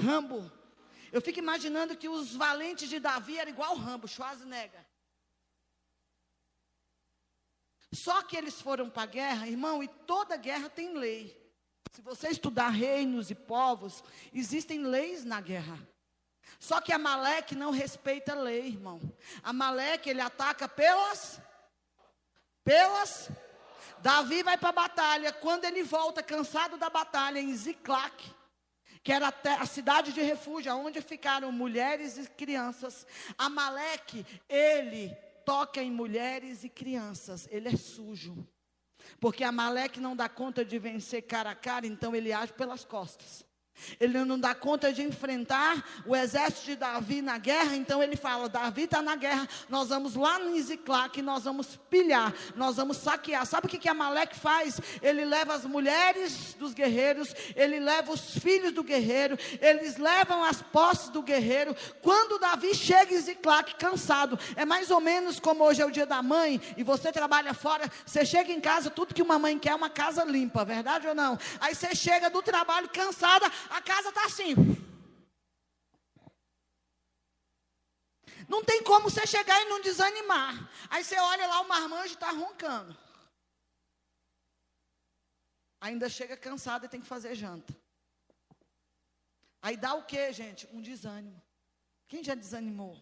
Rambo. Eu fico imaginando que os valentes de Davi eram igual Rambo, Schwarzenegger. Só que eles foram para a guerra, irmão, e toda guerra tem lei. Se você estudar reinos e povos, existem leis na guerra. Só que Amaleque não respeita a lei, irmão. Amaleque, ele ataca pelas pelas Davi vai para a batalha. Quando ele volta, cansado da batalha, em Ziclac, que era a cidade de refúgio, onde ficaram mulheres e crianças, Amaleque, ele toca em mulheres e crianças, ele é sujo. Porque Amaleque não dá conta de vencer cara a cara, então ele age pelas costas. Ele não dá conta de enfrentar o exército de Davi na guerra, então ele fala: Davi está na guerra, nós vamos lá no Ziclac, nós vamos pilhar, nós vamos saquear. Sabe o que, que Amaleque faz? Ele leva as mulheres dos guerreiros, ele leva os filhos do guerreiro, eles levam as posses do guerreiro. Quando Davi chega em Ziclac cansado, é mais ou menos como hoje é o dia da mãe, e você trabalha fora, você chega em casa, tudo que uma mãe quer é uma casa limpa, verdade ou não? Aí você chega do trabalho cansada, a casa está assim. Não tem como você chegar e não desanimar. Aí você olha lá, o marmanjo está roncando. ainda chega cansado e tem que fazer janta. Aí dá o que, gente? Um desânimo. Quem já desanimou?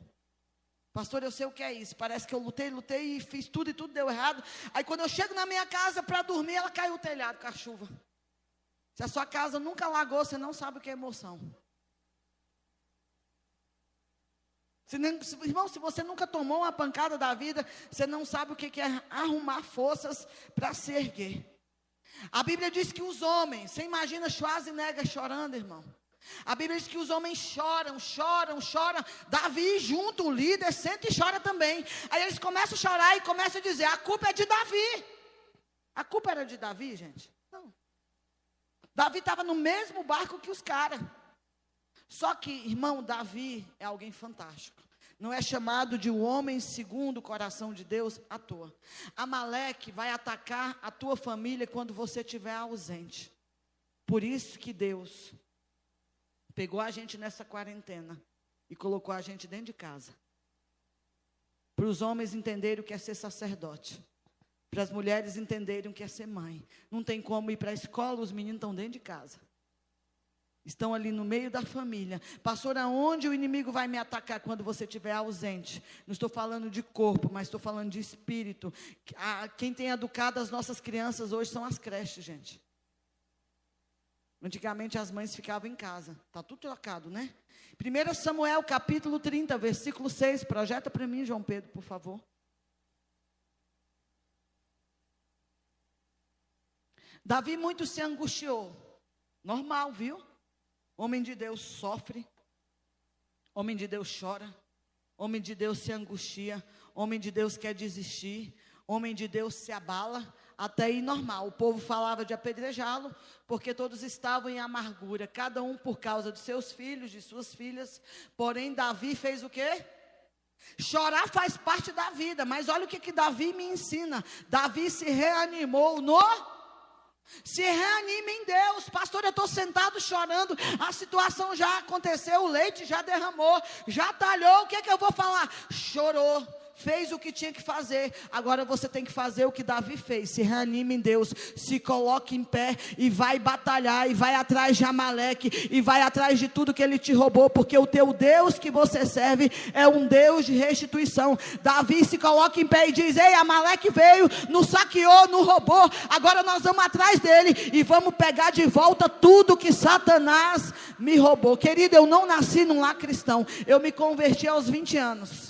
Pastor, eu sei o que é isso. Parece que eu lutei, lutei e fiz tudo e tudo deu errado. Aí quando eu chego na minha casa para dormir, ela caiu o telhado com a chuva. Se a sua casa nunca lagou, você não sabe o que é emoção. Se nem, se, irmão, se você nunca tomou uma pancada da vida, você não sabe o que é arrumar forças para se erguer. A Bíblia diz que os homens, você imagina Schwarzenegger chorando, irmão. A Bíblia diz que os homens choram, choram, choram. Davi, junto, o líder, senta e chora também. Aí eles começam a chorar e começam a dizer: a culpa é de Davi. A culpa era de Davi, gente? Davi estava no mesmo barco que os caras. Só que, irmão, Davi é alguém fantástico. Não é chamado de um homem segundo o coração de Deus à toa. Amaleque vai atacar a tua família quando você estiver ausente. Por isso que Deus pegou a gente nessa quarentena e colocou a gente dentro de casa. Para os homens entenderem o que é ser sacerdote. Para as mulheres entenderem o que é ser mãe. Não tem como ir para a escola, os meninos estão dentro de casa. Estão ali no meio da família. Pastor, aonde o inimigo vai me atacar quando você estiver ausente? Não estou falando de corpo, mas estou falando de espírito. Quem tem educado as nossas crianças hoje são as creches, gente. Antigamente as mães ficavam em casa. Está tudo trocado, né? 1 Samuel capítulo 30, versículo 6. Projeta para mim, João Pedro, por favor. Davi muito se angustiou. Normal, viu? Homem de Deus sofre. Homem de Deus chora. Homem de Deus se angustia. Homem de Deus quer desistir. Homem de Deus se abala até aí normal. O povo falava de apedrejá-lo, porque todos estavam em amargura, cada um por causa de seus filhos, de suas filhas. Porém, Davi fez o quê? Chorar faz parte da vida, mas olha o que, que Davi me ensina. Davi se reanimou no. Se reanime em Deus, pastor. Eu estou sentado chorando. A situação já aconteceu, o leite já derramou, já talhou. O que, que eu vou falar? Chorou fez o que tinha que fazer, agora você tem que fazer o que Davi fez. Se reanime em Deus, se coloque em pé e vai batalhar, e vai atrás de Amaleque, e vai atrás de tudo que ele te roubou, porque o teu Deus que você serve é um Deus de restituição. Davi se coloca em pé e diz: Ei, Amaleque veio, nos saqueou, nos roubou, agora nós vamos atrás dele e vamos pegar de volta tudo que Satanás me roubou. Querido, eu não nasci num lar cristão, eu me converti aos 20 anos.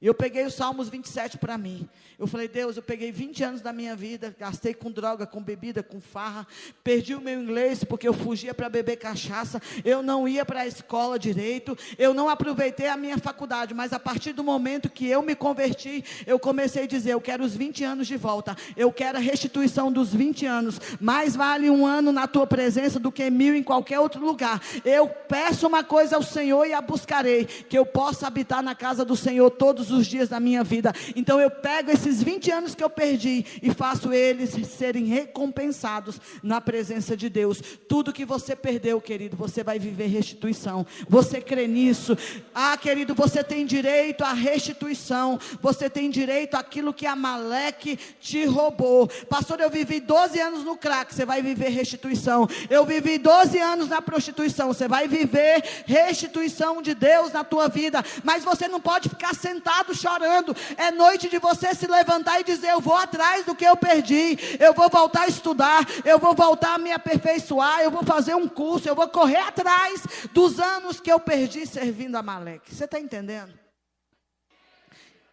E eu peguei o Salmos 27 para mim. Eu falei, Deus, eu peguei 20 anos da minha vida, gastei com droga, com bebida, com farra, perdi o meu inglês porque eu fugia para beber cachaça, eu não ia para a escola direito, eu não aproveitei a minha faculdade, mas a partir do momento que eu me converti, eu comecei a dizer, eu quero os 20 anos de volta, eu quero a restituição dos 20 anos, mais vale um ano na tua presença do que mil em qualquer outro lugar. Eu peço uma coisa ao Senhor e a buscarei, que eu possa habitar na casa do Senhor todos os dias da minha vida. Então eu pego esse esses 20 anos que eu perdi e faço eles serem recompensados na presença de Deus. Tudo que você perdeu, querido, você vai viver restituição. Você crê nisso? Ah, querido, você tem direito à restituição. Você tem direito àquilo que Amaleque te roubou. Pastor, eu vivi 12 anos no crack, você vai viver restituição. Eu vivi 12 anos na prostituição, você vai viver restituição de Deus na tua vida. Mas você não pode ficar sentado chorando. É noite de você se levantar e dizer: Eu vou atrás do que eu perdi, eu vou voltar a estudar, eu vou voltar a me aperfeiçoar, eu vou fazer um curso, eu vou correr atrás dos anos que eu perdi servindo a Maleque. Você está entendendo?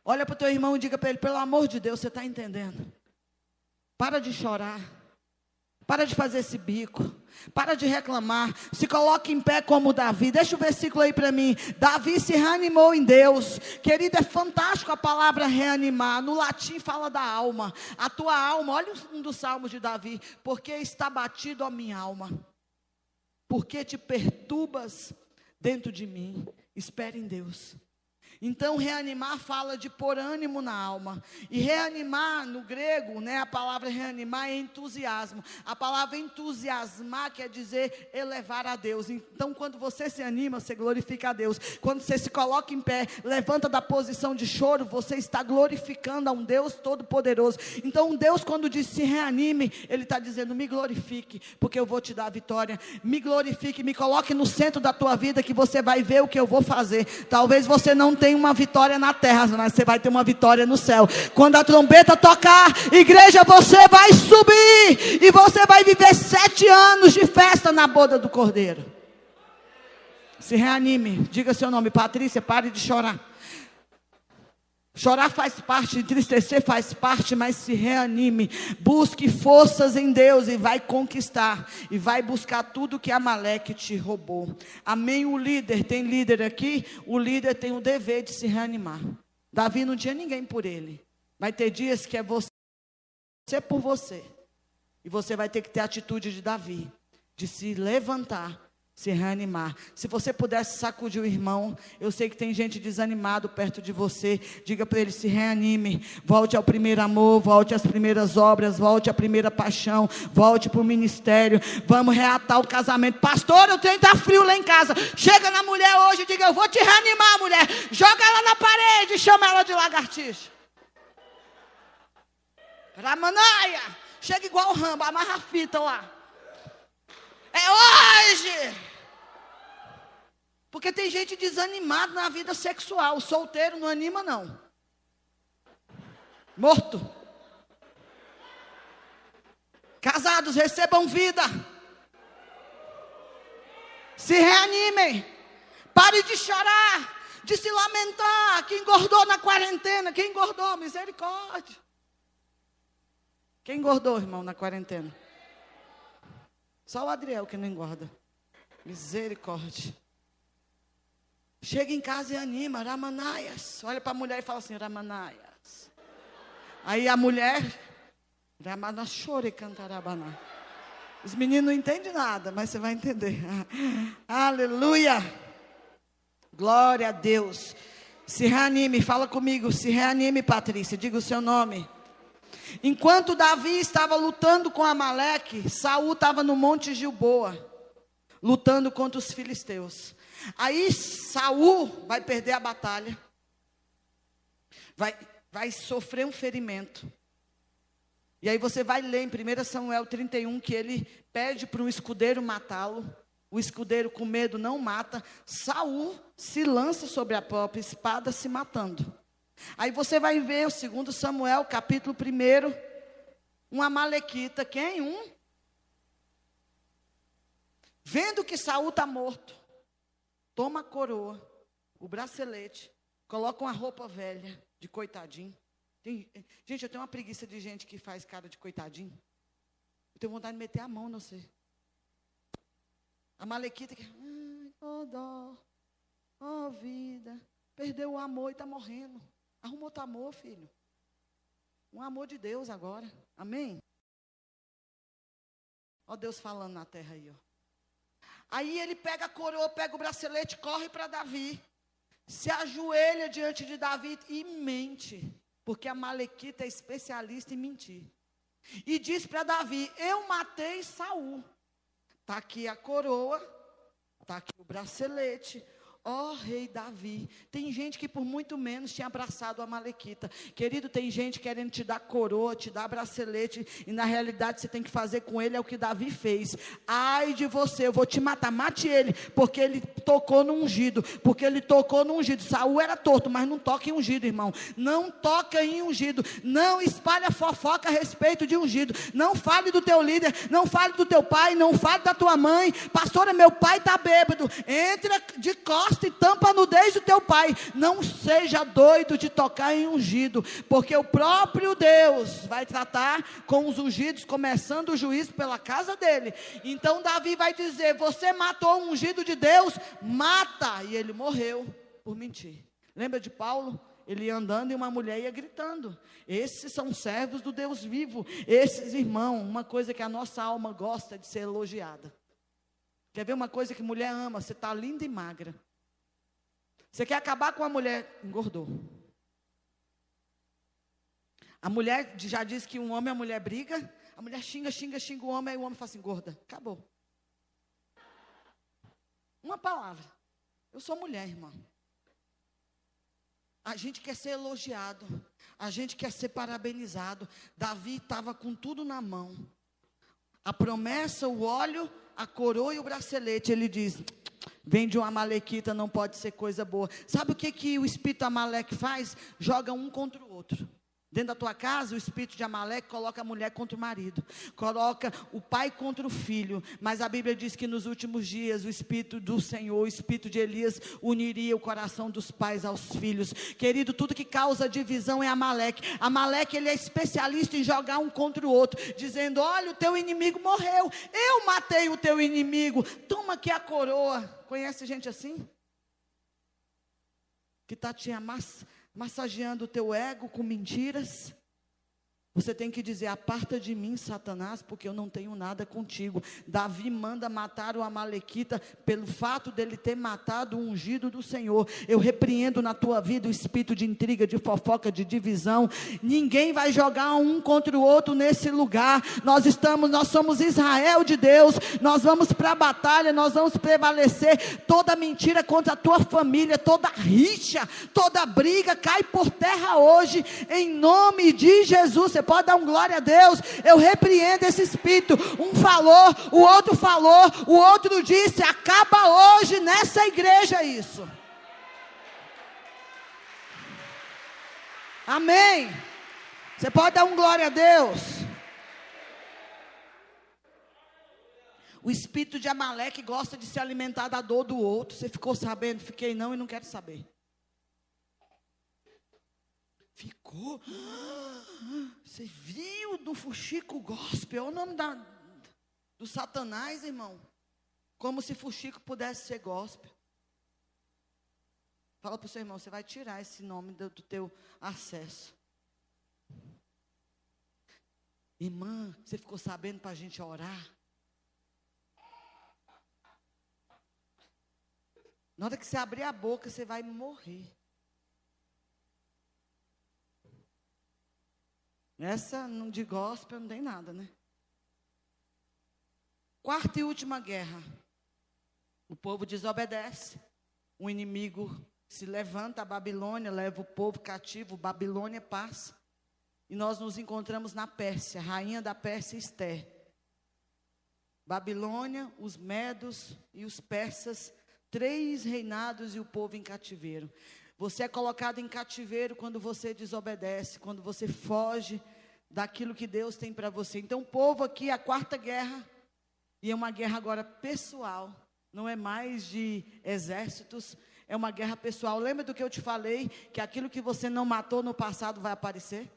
Olha para o teu irmão e diga para ele: Pelo amor de Deus, você está entendendo? Para de chorar. Para de fazer esse bico. Para de reclamar. Se coloque em pé como Davi. Deixa o versículo aí para mim. Davi se reanimou em Deus. Querido, é fantástico a palavra reanimar. No latim fala da alma. A tua alma, olha um dos salmos de Davi. Porque está batido a minha alma. Porque te perturbas dentro de mim. Espere em Deus. Então, reanimar fala de pôr ânimo na alma. E reanimar, no grego, né, a palavra reanimar é entusiasmo. A palavra entusiasmar quer dizer elevar a Deus. Então, quando você se anima, você glorifica a Deus. Quando você se coloca em pé, levanta da posição de choro, você está glorificando a um Deus todo-poderoso. Então, Deus, quando diz se reanime, Ele está dizendo: me glorifique, porque eu vou te dar a vitória. Me glorifique, me coloque no centro da tua vida, que você vai ver o que eu vou fazer. Talvez você não tenha tem uma vitória na terra, mas você vai ter uma vitória no céu. Quando a trombeta tocar, igreja, você vai subir e você vai viver sete anos de festa na boda do cordeiro. Se reanime, diga seu nome, Patrícia, pare de chorar. Chorar faz parte, entristecer faz parte, mas se reanime. Busque forças em Deus e vai conquistar. E vai buscar tudo que Amaleque te roubou. Amém. O líder, tem líder aqui? O líder tem o dever de se reanimar. Davi não tinha ninguém por ele. Vai ter dias que é você por você. E você vai ter que ter a atitude de Davi, de se levantar se reanimar. Se você pudesse sacudir o irmão, eu sei que tem gente desanimado perto de você. Diga para ele: se reanime, volte ao primeiro amor, volte às primeiras obras, volte à primeira paixão, volte para o ministério. Vamos reatar o casamento. Pastor, eu tenho estar frio lá em casa. Chega na mulher hoje diga: eu vou te reanimar, mulher. Joga ela na parede, chama ela de lagartixa. Ramanaia, chega igual o Rambo, amarra a fita lá. É hoje. Porque tem gente desanimada na vida sexual. Solteiro não anima, não. Morto. Casados, recebam vida. Se reanimem. Pare de chorar. De se lamentar. Quem engordou na quarentena? Quem engordou? Misericórdia. Quem engordou, irmão, na quarentena? Só o Adriel que não engorda. Misericórdia. Chega em casa e anima, Ramanaias. Olha para a mulher e fala assim, Ramanaias. Aí a mulher, Ramanachore cantarabana. Os meninos não entendem nada, mas você vai entender. [LAUGHS] Aleluia. Glória a Deus. Se reanime, fala comigo. Se reanime, Patrícia. Diga o seu nome. Enquanto Davi estava lutando com Amaleque, Saul estava no Monte Gilboa, lutando contra os filisteus. Aí Saul vai perder a batalha, vai, vai sofrer um ferimento. E aí você vai ler em 1 Samuel 31 que ele pede para um escudeiro matá-lo. O escudeiro com medo não mata. Saul se lança sobre a própria espada, se matando. Aí você vai ver o segundo Samuel, capítulo 1, um amalequita, quem? Um? Vendo que Saul está morto, toma a coroa, o bracelete, coloca uma roupa velha de coitadinho. Tem, gente, eu tenho uma preguiça de gente que faz cara de coitadinho. Eu tenho vontade de meter a mão, não sei. A malequita que, ai, oh dó, oh vida, perdeu o amor e está morrendo. Arruma outro amor, filho. Um amor de Deus agora. Amém? Ó Deus falando na terra aí, ó. Aí ele pega a coroa, pega o bracelete, corre para Davi. Se ajoelha diante de Davi e mente. Porque a Malequita é especialista em mentir. E diz para Davi: Eu matei Saul. Está aqui a coroa, está aqui o bracelete, Ó oh, rei Davi, tem gente que por muito menos tinha abraçado a Malequita. Querido, tem gente querendo te dar coroa, te dar bracelete, e na realidade você tem que fazer com ele é o que Davi fez. Ai de você, eu vou te matar, mate ele, porque ele tocou no ungido, porque ele tocou no ungido. Saul era torto, mas não toca em ungido, irmão. Não toca em ungido, não espalha fofoca a respeito de ungido. Não fale do teu líder, não fale do teu pai, não fale da tua mãe. Pastora, meu pai está bêbado. Entra de costas e tampa a nudez do teu pai. Não seja doido de tocar em ungido, porque o próprio Deus vai tratar com os ungidos, começando o juízo pela casa dele. Então Davi vai dizer: Você matou o ungido de Deus? Mata! E ele morreu por mentir. Lembra de Paulo? Ele ia andando e uma mulher ia gritando. Esses são servos do Deus vivo. Esses irmãos, uma coisa que a nossa alma gosta de ser elogiada. Quer ver uma coisa que mulher ama? Você está linda e magra. Você quer acabar com a mulher? Engordou. A mulher já diz que um homem e a mulher briga. A mulher xinga, xinga, xinga o homem, aí o homem fala assim: gorda. Acabou. Uma palavra. Eu sou mulher, irmã. A gente quer ser elogiado. A gente quer ser parabenizado. Davi estava com tudo na mão. A promessa, o óleo, a coroa e o bracelete. Ele diz: Vem de uma malequita, não pode ser coisa boa. Sabe o que, que o espírito Amaleque faz? Joga um contra o outro. Dentro da tua casa, o espírito de Amaleque coloca a mulher contra o marido, coloca o pai contra o filho. Mas a Bíblia diz que nos últimos dias o espírito do Senhor, o espírito de Elias, uniria o coração dos pais aos filhos. Querido, tudo que causa divisão é Amaleque. Amaleque ele é especialista em jogar um contra o outro, dizendo: Olha, o teu inimigo morreu, eu matei o teu inimigo. Toma aqui a coroa. Conhece gente assim? Que está te amassando massageando o teu ego com mentiras. Você tem que dizer: aparta de mim, Satanás, porque eu não tenho nada contigo. Davi manda matar o Amalequita pelo fato dele ter matado o ungido do Senhor. Eu repreendo na tua vida o espírito de intriga, de fofoca, de divisão. Ninguém vai jogar um contra o outro nesse lugar. Nós estamos, nós somos Israel de Deus. Nós vamos para a batalha, nós vamos prevalecer. Toda mentira contra a tua família, toda rixa, toda briga cai por terra hoje, em nome de Jesus. Você pode dar um glória a Deus. Eu repreendo esse espírito. Um falou, o outro falou, o outro disse. Acaba hoje nessa igreja isso. Amém. Você pode dar um glória a Deus. O espírito de Amaleque gosta de se alimentar da dor do outro. Você ficou sabendo? Fiquei não e não quero saber. Você viu do Fuxico Gospel? É o nome da, do Satanás, irmão. Como se Fuxico pudesse ser gospel. Fala para o seu irmão, você vai tirar esse nome do, do teu acesso. Irmã, você ficou sabendo para a gente orar? Na hora que você abrir a boca, você vai morrer. Essa de gospel não tem nada, né? Quarta e última guerra. O povo desobedece. O inimigo se levanta, a Babilônia leva o povo cativo, Babilônia passa. E nós nos encontramos na Pérsia, rainha da Pérsia Esther. Babilônia, os medos e os persas, três reinados e o povo em cativeiro. Você é colocado em cativeiro quando você desobedece, quando você foge daquilo que Deus tem para você. Então, o povo aqui, a quarta guerra, e é uma guerra agora pessoal, não é mais de exércitos, é uma guerra pessoal. Lembra do que eu te falei? Que aquilo que você não matou no passado vai aparecer?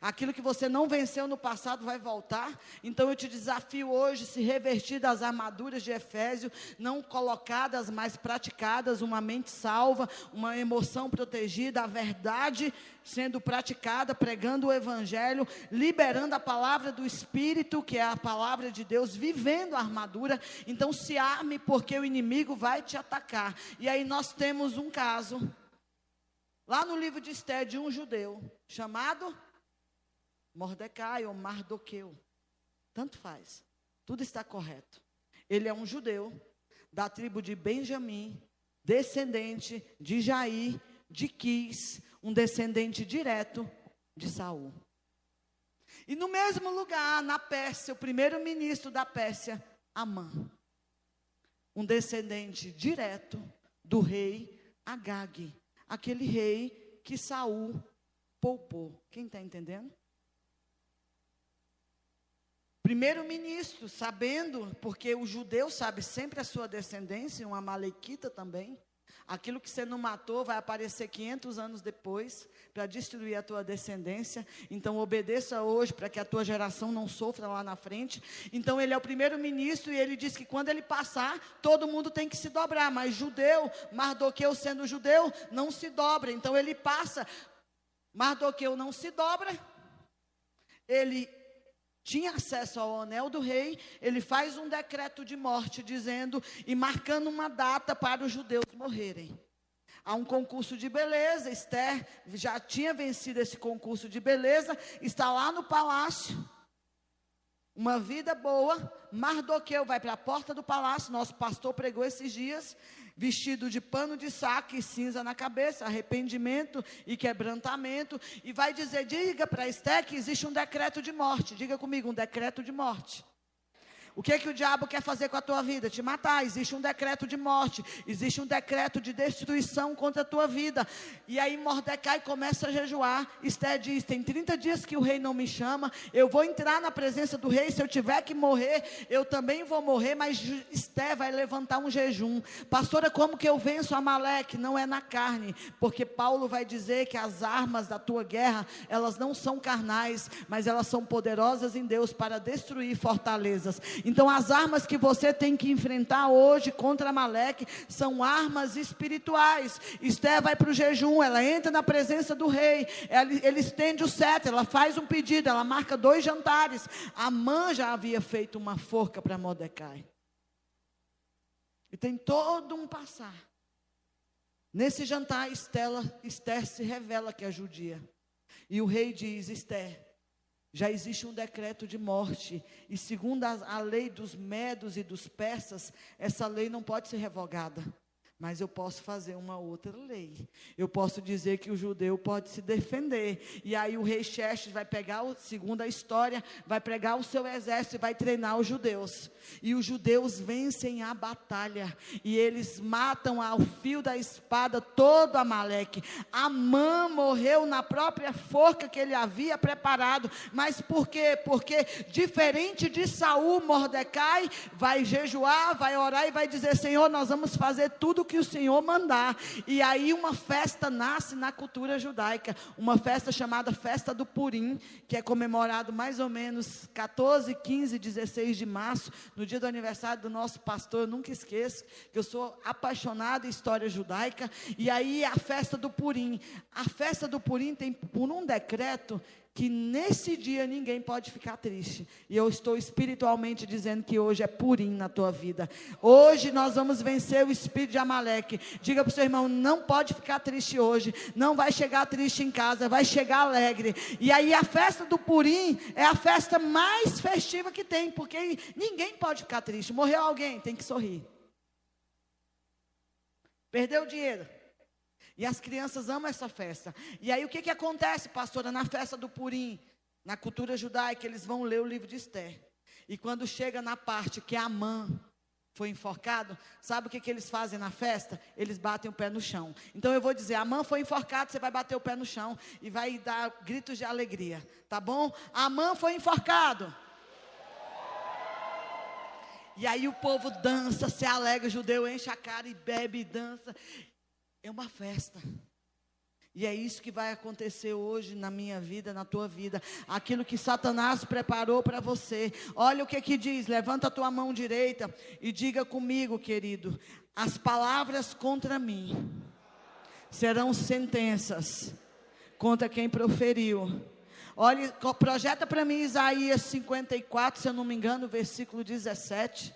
Aquilo que você não venceu no passado vai voltar. Então eu te desafio hoje se revertir das armaduras de Efésio, não colocadas, mas praticadas, uma mente salva, uma emoção protegida, a verdade sendo praticada, pregando o evangelho, liberando a palavra do espírito, que é a palavra de Deus, vivendo a armadura. Então se arme porque o inimigo vai te atacar. E aí nós temos um caso lá no livro de Esther de um judeu chamado Mordecai ou Mardoqueu. Tanto faz. Tudo está correto. Ele é um judeu da tribo de Benjamim, descendente de Jair, de Quis, um descendente direto de Saul. E no mesmo lugar, na Pérsia, o primeiro ministro da Pérsia, Amã, um descendente direto do rei Agag, aquele rei que Saul poupou. Quem está entendendo? Primeiro-ministro, sabendo, porque o judeu sabe sempre a sua descendência, uma malequita também. Aquilo que você não matou vai aparecer 500 anos depois para destruir a tua descendência. Então obedeça hoje para que a tua geração não sofra lá na frente. Então ele é o primeiro-ministro e ele diz que quando ele passar, todo mundo tem que se dobrar, mas judeu, Mardoqueu sendo judeu, não se dobra. Então ele passa, Mardoqueu não se dobra. Ele tinha acesso ao anel do rei, ele faz um decreto de morte, dizendo e marcando uma data para os judeus morrerem. a um concurso de beleza. Esther já tinha vencido esse concurso de beleza, está lá no palácio. Uma vida boa. Mardoqueu vai para a porta do palácio. Nosso pastor pregou esses dias, vestido de pano de saco e cinza na cabeça, arrependimento e quebrantamento. E vai dizer: diga para Esther que existe um decreto de morte. Diga comigo, um decreto de morte. O que é que o diabo quer fazer com a tua vida? Te matar. Existe um decreto de morte, existe um decreto de destruição contra a tua vida. E aí Mordecai começa a jejuar. Esther diz: Tem 30 dias que o rei não me chama. Eu vou entrar na presença do rei. Se eu tiver que morrer, eu também vou morrer. Mas Esther vai levantar um jejum. Pastora, como que eu venço Amaleque? Não é na carne, porque Paulo vai dizer que as armas da tua guerra, elas não são carnais, mas elas são poderosas em Deus para destruir fortalezas. Então, as armas que você tem que enfrentar hoje contra Amaleque são armas espirituais. Esther vai para o jejum, ela entra na presença do rei, ela, ele estende o cetro, ela faz um pedido, ela marca dois jantares. Amã já havia feito uma forca para Mordecai. E tem todo um passar. Nesse jantar, Estela, Esther se revela que é judia. E o rei diz: Esther, já existe um decreto de morte, e segundo a, a, lei dos medos e dos persas, essa lei não pode ser revogada. Mas eu posso fazer uma outra lei. Eu posso dizer que o judeu pode se defender. E aí o rei Xerxes vai pegar, segundo a história, vai pregar o seu exército e vai treinar os judeus. E os judeus vencem a batalha. E eles matam ao fio da espada todo Amaleque. Amã morreu na própria forca que ele havia preparado. Mas por quê? Porque diferente de Saul, Mordecai vai jejuar, vai orar e vai dizer: Senhor, nós vamos fazer tudo que o Senhor mandar. E aí uma festa nasce na cultura judaica, uma festa chamada Festa do Purim, que é comemorado mais ou menos 14, 15, 16 de março, no dia do aniversário do nosso pastor, eu nunca esqueço, que eu sou apaixonado em história judaica, e aí a festa do Purim. A festa do Purim tem por um decreto que nesse dia ninguém pode ficar triste. E eu estou espiritualmente dizendo que hoje é purim na tua vida. Hoje nós vamos vencer o espírito de Amaleque. Diga para o seu irmão: não pode ficar triste hoje. Não vai chegar triste em casa, vai chegar alegre. E aí a festa do purim é a festa mais festiva que tem, porque ninguém pode ficar triste. Morreu alguém, tem que sorrir. Perdeu o dinheiro e as crianças amam essa festa. E aí o que, que acontece, pastora, na festa do Purim? Na cultura judaica, eles vão ler o livro de Esther. E quando chega na parte que Amã foi enforcado, sabe o que, que eles fazem na festa? Eles batem o pé no chão. Então eu vou dizer: Amã foi enforcado, você vai bater o pé no chão e vai dar gritos de alegria, tá bom? Amã foi enforcado. E aí o povo dança, se alegra, o judeu enche a cara e bebe e dança. É uma festa. E é isso que vai acontecer hoje na minha vida, na tua vida. Aquilo que Satanás preparou para você. Olha o que que diz. Levanta a tua mão direita e diga comigo, querido. As palavras contra mim serão sentenças contra quem proferiu. Olha, projeta para mim Isaías 54, se eu não me engano, versículo 17.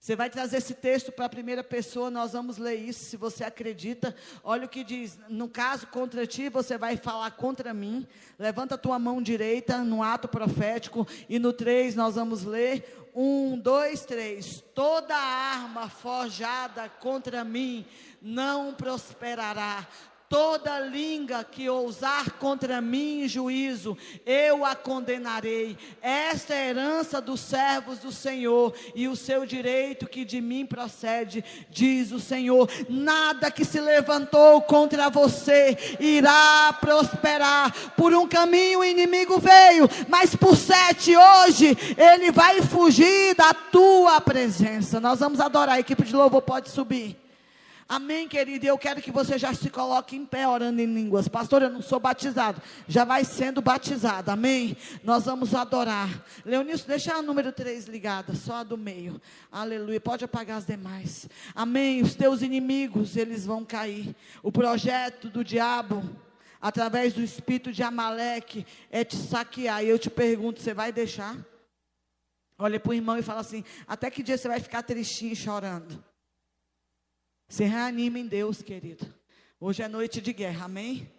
Você vai trazer esse texto para a primeira pessoa, nós vamos ler isso, se você acredita. Olha o que diz: no caso contra ti, você vai falar contra mim. Levanta a tua mão direita no ato profético. E no 3 nós vamos ler: um, dois, três. Toda arma forjada contra mim não prosperará. Toda língua que ousar contra mim em juízo, eu a condenarei. Esta é a herança dos servos do Senhor e o seu direito que de mim procede, diz o Senhor. Nada que se levantou contra você irá prosperar. Por um caminho o inimigo veio, mas por sete hoje ele vai fugir da tua presença. Nós vamos adorar. A equipe de louvor pode subir. Amém, querido? Eu quero que você já se coloque em pé orando em línguas. Pastor, eu não sou batizado. Já vai sendo batizado. Amém? Nós vamos adorar. Leonilson, deixa a número 3 ligada, só a do meio. Aleluia. Pode apagar as demais. Amém. Os teus inimigos, eles vão cair. O projeto do diabo através do espírito de Amaleque, é te saquear. E eu te pergunto: você vai deixar? Olha para o irmão e fala assim: até que dia você vai ficar tristinho chorando? Se reanima em Deus, querido. Hoje é noite de guerra, amém?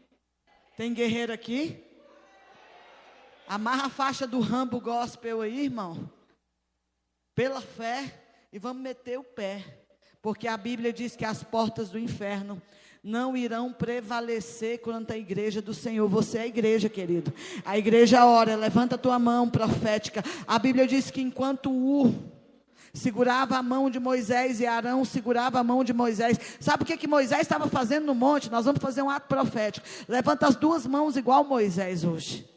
Tem guerreiro aqui? Amarra a faixa do Rambo Gospel aí, irmão. Pela fé e vamos meter o pé. Porque a Bíblia diz que as portas do inferno não irão prevalecer contra a igreja do Senhor. Você é a igreja, querido. A igreja ora, levanta a tua mão profética. A Bíblia diz que enquanto o segurava a mão de Moisés e Arão segurava a mão de Moisés. Sabe o que, que Moisés estava fazendo no monte? Nós vamos fazer um ato profético. Levanta as duas mãos igual Moisés hoje.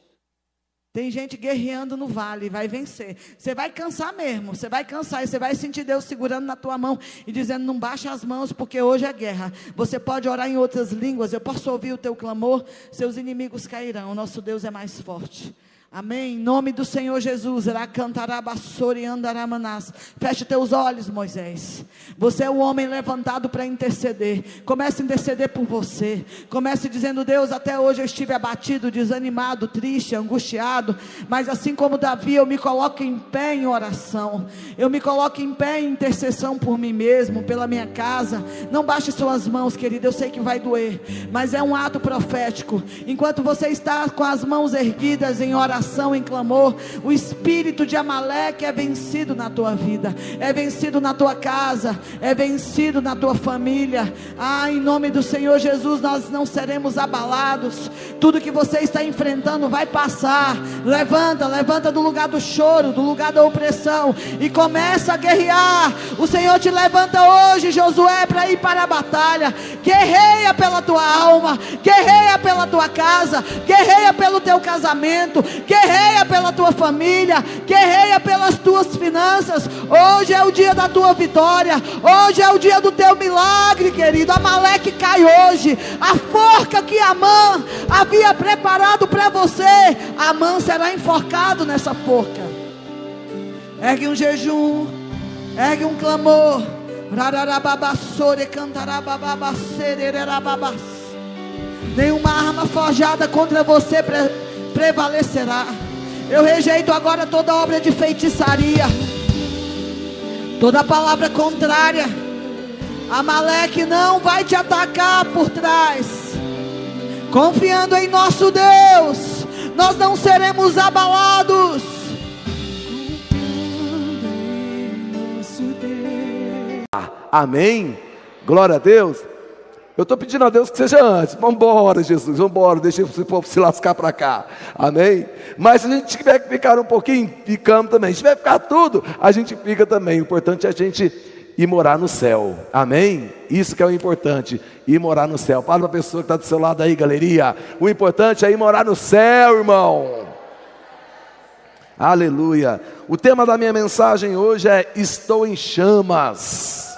Tem gente guerreando no vale, vai vencer. Você vai cansar mesmo, você vai cansar e você vai sentir Deus segurando na tua mão e dizendo: Não baixe as mãos, porque hoje é guerra. Você pode orar em outras línguas, eu posso ouvir o teu clamor, seus inimigos cairão. Nosso Deus é mais forte. Amém. Em nome do Senhor Jesus. Feche teus olhos, Moisés. Você é o homem levantado para interceder. Comece a interceder por você. Comece dizendo: Deus, até hoje eu estive abatido, desanimado, triste, angustiado. Mas assim como Davi, eu me coloco em pé em oração. Eu me coloco em pé em intercessão por mim mesmo, pela minha casa. Não baixe suas mãos, querido. Eu sei que vai doer. Mas é um ato profético. Enquanto você está com as mãos erguidas em oração oração, em clamor, o espírito de Amaleque é vencido na tua vida, é vencido na tua casa, é vencido na tua família. Ah, em nome do Senhor Jesus, nós não seremos abalados. Tudo que você está enfrentando vai passar. Levanta, levanta do lugar do choro, do lugar da opressão e começa a guerrear. O Senhor te levanta hoje, Josué, para ir para a batalha. Guerreia pela tua alma, guerreia pela tua casa, guerreia pelo teu casamento, guerreia pela tua família, guerreia pelas tuas finanças. Hoje é o dia da tua vitória, hoje é o dia do teu milagre, querido. Amaleque cai hoje. A forca que Amã havia preparado para você, Amã será enforcado nessa forca. Ergue um jejum, ergue um clamor. Nenhuma arma forjada contra você prevalecerá. Eu rejeito agora toda obra de feitiçaria, toda palavra contrária. Amaleque não vai te atacar por trás. Confiando em nosso Deus, nós não seremos abalados. Amém. Glória a Deus. Eu estou pedindo a Deus que seja antes. Vamos embora, Jesus, vamos embora, deixa esse povo se lascar para cá. Amém? Mas se a gente tiver que ficar um pouquinho, ficamos também. Se tiver que ficar tudo, a gente fica também. O importante é a gente ir morar no céu. Amém? Isso que é o importante, ir morar no céu. Fala para a pessoa que está do seu lado aí, galeria. O importante é ir morar no céu, irmão. Aleluia. O tema da minha mensagem hoje é Estou em chamas.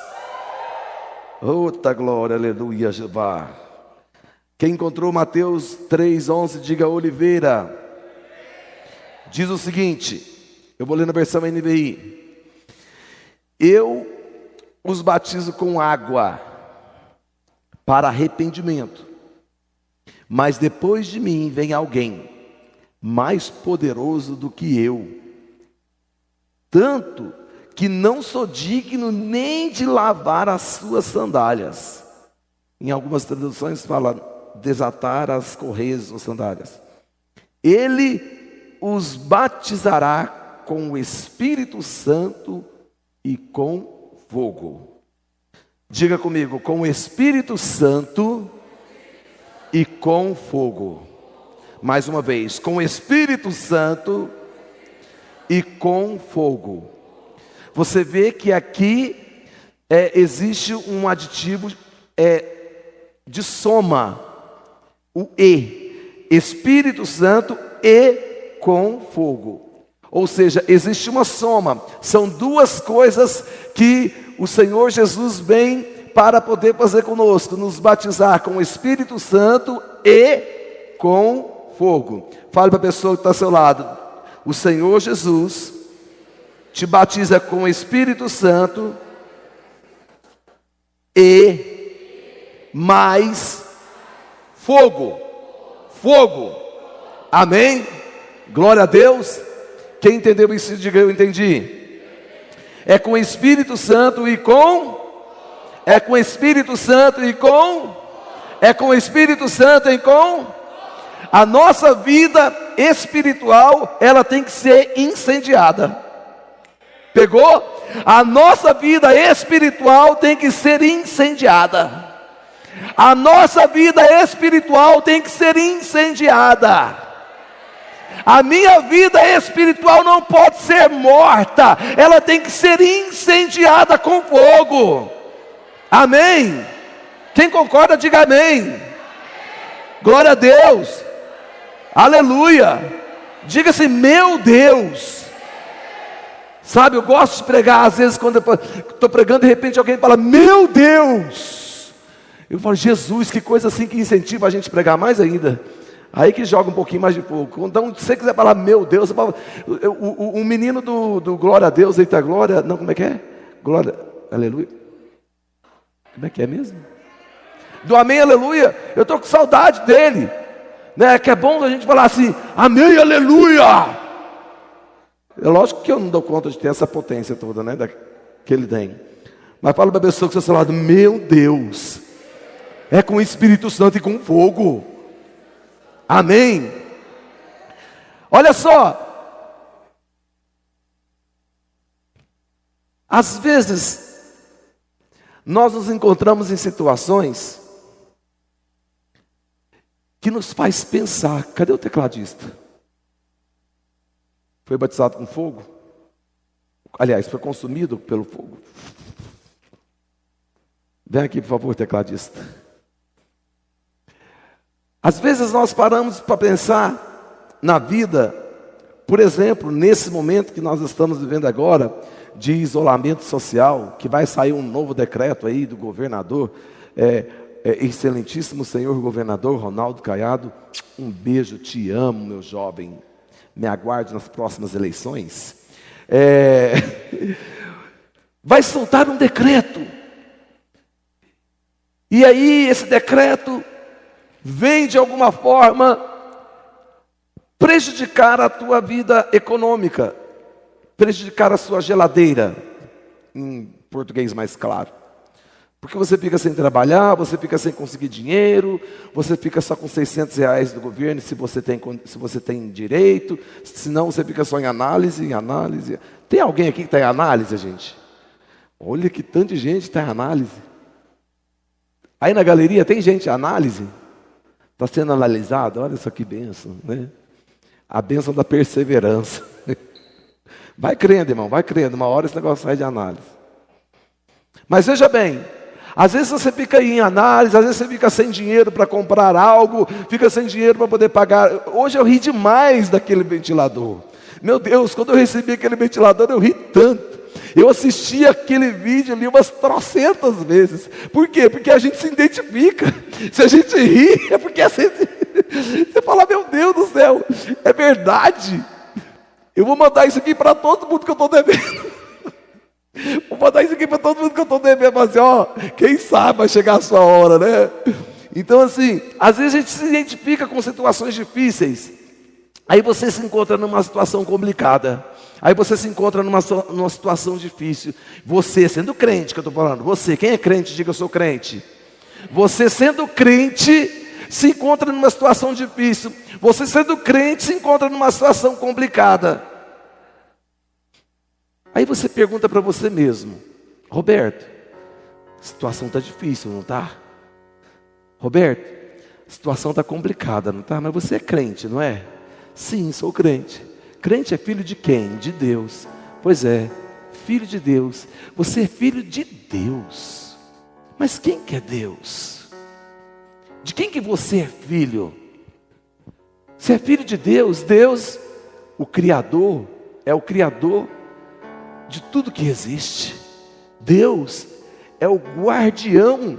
Outra glória, aleluia, Jeová. Quem encontrou Mateus 3,11, diga Oliveira. Diz o seguinte, eu vou ler na versão NVI. Eu os batizo com água para arrependimento, mas depois de mim vem alguém mais poderoso do que eu, tanto que não sou digno nem de lavar as suas sandálias. Em algumas traduções fala desatar as correias ou sandálias. Ele os batizará com o Espírito Santo e com fogo. Diga comigo, com o Espírito Santo e com fogo. Mais uma vez, com o Espírito Santo e com fogo. Você vê que aqui é, existe um aditivo é, de soma, o E, Espírito Santo e com fogo. Ou seja, existe uma soma, são duas coisas que o Senhor Jesus vem para poder fazer conosco, nos batizar com o Espírito Santo e com fogo. Fale para a pessoa que está ao seu lado: o Senhor Jesus te batiza com o Espírito Santo e mais fogo. Fogo. Amém? Glória a Deus. Quem entendeu isso, diga eu entendi. É com o Espírito Santo e com. É com o Espírito Santo e com é com o Espírito Santo e com a nossa vida espiritual, ela tem que ser incendiada. Pegou? A nossa vida espiritual tem que ser incendiada. A nossa vida espiritual tem que ser incendiada. A minha vida espiritual não pode ser morta, ela tem que ser incendiada com fogo. Amém? Quem concorda, diga amém. Glória a Deus. Aleluia. Diga assim, meu Deus. Sabe, eu gosto de pregar, às vezes, quando estou pregando, de repente alguém fala, meu Deus. Eu falo, Jesus, que coisa assim que incentiva a gente a pregar mais ainda. Aí que joga um pouquinho mais de fogo. Então, se você quiser falar, meu Deus, falo, o, o, o, menino do, do glória a Deus, eita glória, não, como é que é? Glória, aleluia. Como é que é mesmo? Do amém, aleluia. Eu estou com saudade dele. Né? Que é bom a gente falar assim, amém, aleluia. É lógico que eu não dou conta de ter essa potência toda, né? Da, que ele tem. Mas fala para a pessoa que está ao lado, meu Deus, é com o Espírito Santo e com fogo. Amém. Olha só. Às vezes, nós nos encontramos em situações que nos faz pensar: cadê o tecladista? Foi batizado com fogo? Aliás, foi consumido pelo fogo. Vem aqui, por favor, tecladista. Às vezes nós paramos para pensar na vida, por exemplo, nesse momento que nós estamos vivendo agora, de isolamento social, que vai sair um novo decreto aí do governador, é, é, excelentíssimo senhor governador Ronaldo Caiado, um beijo, te amo, meu jovem, me aguarde nas próximas eleições. É, [LAUGHS] vai soltar um decreto, e aí esse decreto vem de alguma forma prejudicar a tua vida econômica, prejudicar a sua geladeira, em português mais claro. Porque você fica sem trabalhar, você fica sem conseguir dinheiro, você fica só com 600 reais do governo se você tem, se você tem direito, senão você fica só em análise, em análise. Tem alguém aqui que está em análise, gente? Olha que tanto de gente está em análise. Aí na galeria tem gente análise? Está sendo analisado, olha só que benção, né? A benção da perseverança. [LAUGHS] Vai crendo, irmão, vai crendo. Uma hora esse negócio sai de análise. Mas veja bem, às vezes você fica em análise, às vezes você fica sem dinheiro para comprar algo, fica sem dinheiro para poder pagar. Hoje eu ri demais daquele ventilador. Meu Deus, quando eu recebi aquele ventilador, eu ri tanto. Eu assisti aquele vídeo ali umas trocentas vezes. Por quê? Porque a gente se identifica. Se a gente ri, [LAUGHS] é porque a gente. Você fala, meu Deus do céu, é verdade. Eu vou mandar isso aqui para todo mundo que eu estou devendo. Vou mandar isso aqui para todo mundo que eu estou devendo. Assim, ó, quem sabe vai chegar a sua hora, né? Então, assim, às vezes a gente se identifica com situações difíceis. Aí você se encontra numa situação complicada. Aí você se encontra numa, numa situação difícil. Você, sendo crente, que eu estou falando, você, quem é crente, diga eu sou crente. Você, sendo crente, se encontra numa situação difícil. Você, sendo crente, se encontra numa situação complicada. Aí você pergunta para você mesmo: Roberto, a situação está difícil, não está? Roberto, a situação está complicada, não está? Mas você é crente, não é? Sim, sou crente. Crente é filho de quem? De Deus. Pois é, filho de Deus. Você é filho de Deus. Mas quem que é Deus? De quem que você é filho? Você é filho de Deus. Deus, o Criador, é o Criador de tudo que existe. Deus é o guardião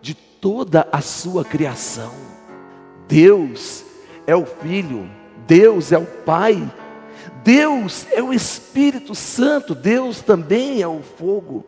de toda a sua criação. Deus é o Filho, Deus é o Pai Deus é o Espírito Santo, Deus também é o fogo.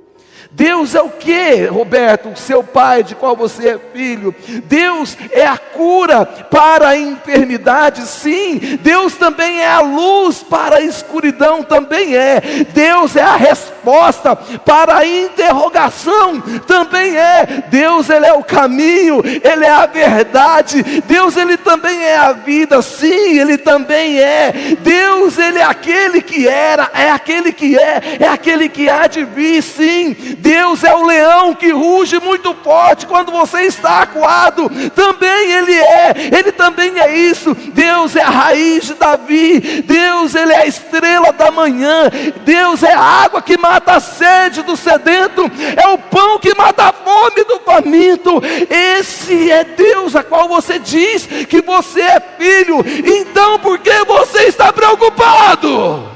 Deus é o que, Roberto, seu pai, de qual você é filho? Deus é a cura para a enfermidade, sim. Deus também é a luz para a escuridão, também é. Deus é a resposta para a interrogação, também é. Deus, Ele é o caminho, Ele é a verdade. Deus, Ele também é a vida, sim, Ele também é. Deus, Ele é aquele que era, é aquele que é, é aquele que há de vir, sim. Deus é o leão que ruge muito forte quando você está acuado. Também Ele é, Ele também é isso. Deus é a raiz de Davi. Deus, Ele é a estrela da manhã. Deus é a água que mata a sede do sedento. É o pão que mata a fome do faminto. Esse é Deus a qual você diz que você é filho. Então, por que você está preocupado?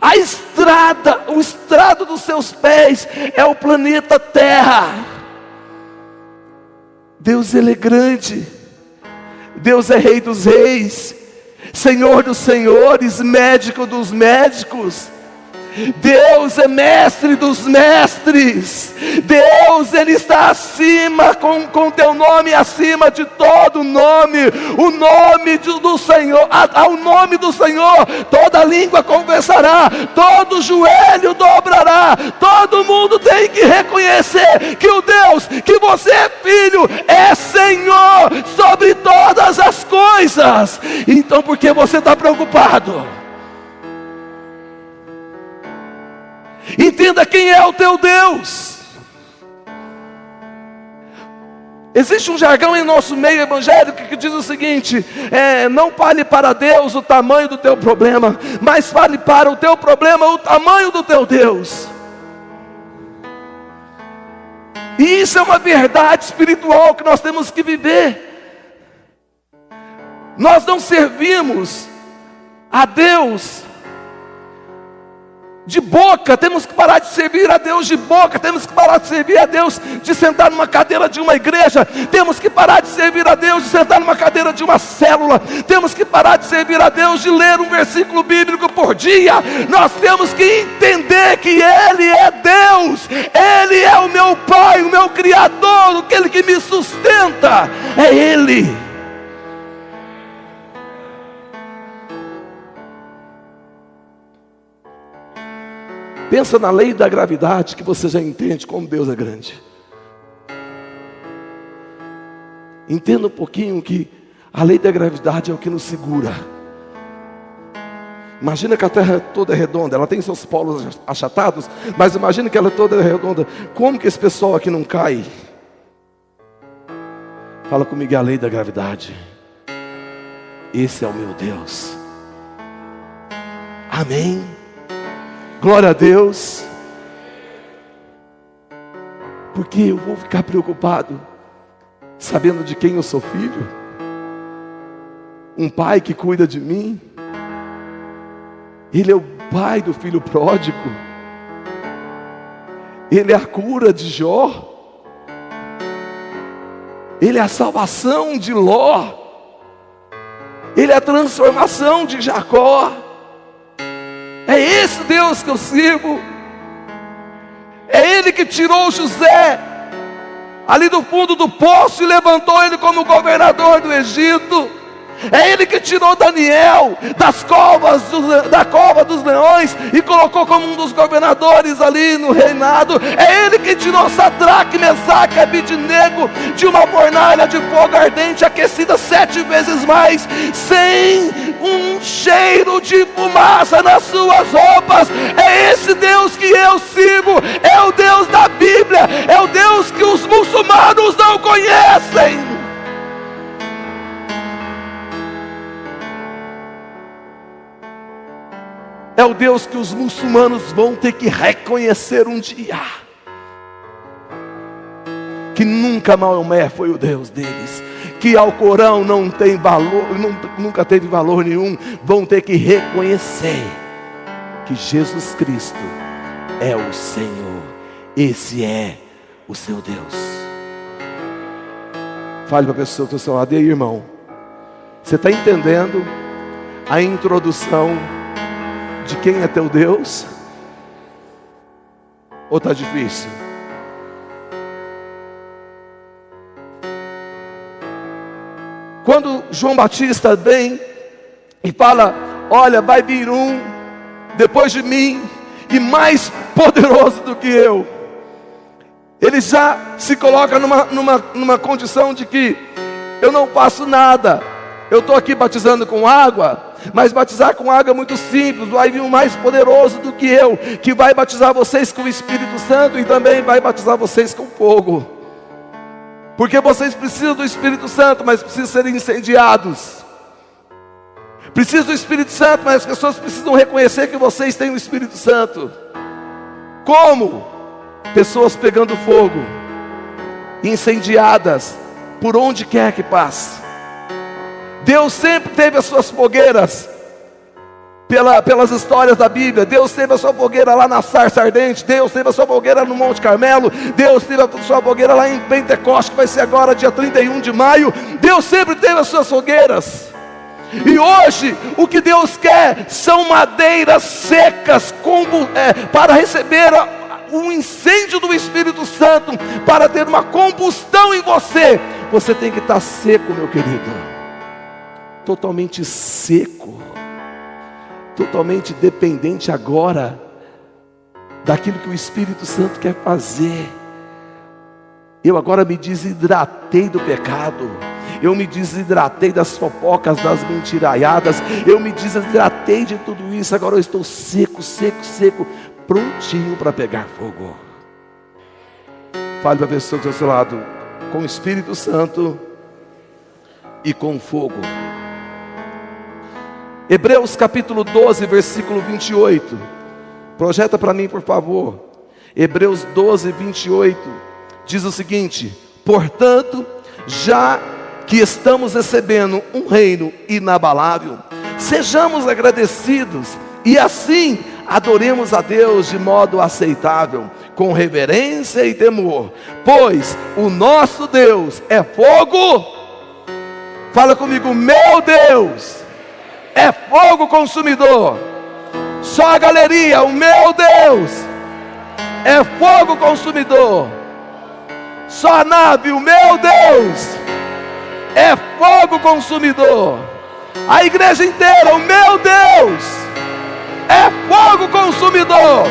A estrada, o estrado dos seus pés é o planeta Terra. Deus ele é grande. Deus é rei dos reis, Senhor dos senhores, médico dos médicos. Deus é mestre dos mestres. Deus, Ele está acima, com, com teu nome acima de todo nome. O nome de, do Senhor, ao nome do Senhor, toda língua confessará, todo joelho dobrará. Todo mundo tem que reconhecer que o Deus, que você é filho, é Senhor sobre todas as coisas. Então, por que você está preocupado? Entenda quem é o teu Deus. Existe um jargão em nosso meio evangélico que diz o seguinte: é, não fale para Deus o tamanho do teu problema, mas fale para o teu problema o tamanho do teu Deus. E isso é uma verdade espiritual que nós temos que viver. Nós não servimos a Deus de boca, temos que parar de servir a Deus de boca, temos que parar de servir a Deus de sentar numa cadeira de uma igreja, temos que parar de servir a Deus de sentar numa cadeira de uma célula, temos que parar de servir a Deus de ler um versículo bíblico por dia. Nós temos que entender que Ele é Deus, Ele é o meu Pai, o meu Criador, aquele que me sustenta, é Ele. Pensa na lei da gravidade que você já entende como Deus é grande. Entenda um pouquinho que a lei da gravidade é o que nos segura. Imagina que a Terra toda é redonda, ela tem seus polos achatados, mas imagina que ela toda é redonda. Como que esse pessoal aqui não cai? Fala comigo é a lei da gravidade. Esse é o meu Deus. Amém. Glória a Deus. Porque eu vou ficar preocupado sabendo de quem eu sou filho. Um pai que cuida de mim. Ele é o pai do filho pródigo. Ele é a cura de Jó. Ele é a salvação de Ló. Ele é a transformação de Jacó. É esse Deus que eu sirvo. É Ele que tirou José ali do fundo do poço e levantou ele como governador do Egito. É Ele que tirou Daniel das covas do, da cova dos leões e colocou como um dos governadores ali no reinado. É Ele que tirou Sadraque, Mesaque Abidnego de uma fornalha de fogo ardente aquecida sete vezes mais, sem um cheiro de fumaça nas suas roupas. É esse Deus que eu sirvo. É o Deus da Bíblia. É o Deus que os muçulmanos não conhecem. É o Deus que os muçulmanos vão ter que reconhecer um dia. Que nunca Maomé foi o Deus deles. Que Alcorão não tem valor, nunca teve valor nenhum. Vão ter que reconhecer que Jesus Cristo é o Senhor. Esse é o seu Deus. Fale para a pessoa que está lado, e aí, irmão? Você está entendendo a introdução de quem é teu Deus? Ou está difícil? Quando João Batista vem e fala: Olha, vai vir um depois de mim e mais poderoso do que eu. Ele já se coloca numa, numa, numa condição de que eu não faço nada, eu estou aqui batizando com água, mas batizar com água é muito simples. Vai vir um mais poderoso do que eu, que vai batizar vocês com o Espírito Santo e também vai batizar vocês com fogo. Porque vocês precisam do Espírito Santo, mas precisam ser incendiados. Precisam do Espírito Santo, mas as pessoas precisam reconhecer que vocês têm o Espírito Santo. Como? Pessoas pegando fogo, incendiadas, por onde quer que passe. Deus sempre teve as suas fogueiras, pela, pelas histórias da Bíblia. Deus teve a sua fogueira lá na sarça ardente, Deus teve a sua fogueira no Monte Carmelo, Deus teve a sua fogueira lá em Pentecoste, que vai ser agora dia 31 de maio. Deus sempre teve as suas fogueiras. E hoje o que Deus quer são madeiras secas é, para receber o incêndio do Espírito Santo, para ter uma combustão em você. Você tem que estar seco, meu querido, totalmente seco, totalmente dependente agora daquilo que o Espírito Santo quer fazer. Eu agora me desidratei do pecado. Eu me desidratei das fofocas, das mentiraiadas. Eu me desidratei de tudo isso. Agora eu estou seco, seco, seco, prontinho para pegar fogo. Fale para a pessoa ao seu lado, com o Espírito Santo e com fogo. Hebreus capítulo 12, versículo 28. Projeta para mim, por favor. Hebreus 12, 28 diz o seguinte: portanto, já que estamos recebendo um reino inabalável, sejamos agradecidos e assim adoremos a Deus de modo aceitável, com reverência e temor, pois o nosso Deus é fogo. Fala comigo, meu Deus é fogo consumidor. Só a galeria, o meu Deus é fogo consumidor. Só a nave, o meu Deus, é fogo consumidor. A igreja inteira, o meu Deus, é fogo consumidor.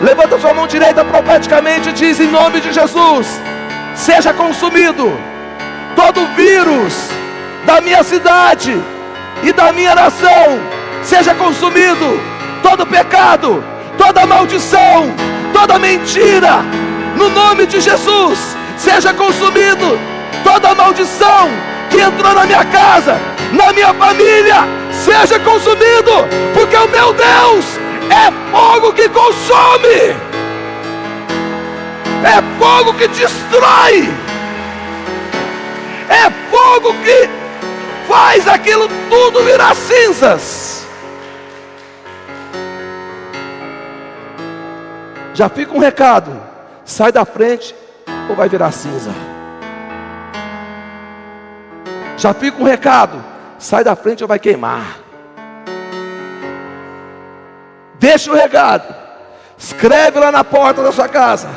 Levanta sua mão direita profeticamente e diz: em nome de Jesus, seja consumido todo vírus da minha cidade e da minha nação, seja consumido todo pecado, toda maldição, toda mentira. No nome de Jesus, seja consumido toda maldição que entrou na minha casa, na minha família, seja consumido, porque o meu Deus é fogo que consome, é fogo que destrói, é fogo que faz aquilo tudo virar cinzas. Já fica um recado sai da frente ou vai virar cinza. Já fica um recado: sai da frente ou vai queimar. Deixa o recado, escreve lá na porta da sua casa.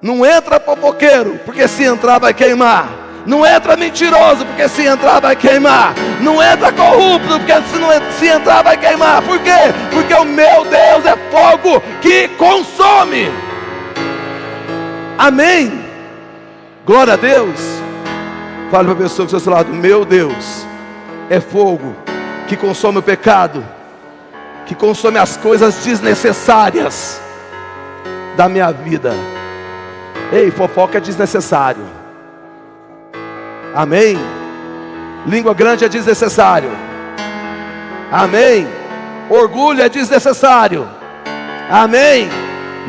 Não entra fofoqueiro, porque se entrar vai queimar. Não entra mentiroso, porque se entrar vai queimar. Não entra corrupto, porque se, não, se entrar vai queimar. Por quê? Porque o meu Deus é fogo que consome. Amém. Glória a Deus. Fale para a pessoa que está ao seu lado: Meu Deus é fogo que consome o pecado, que consome as coisas desnecessárias da minha vida. Ei, fofoca é desnecessário. Amém. Língua grande é desnecessário. Amém. Orgulho é desnecessário. Amém.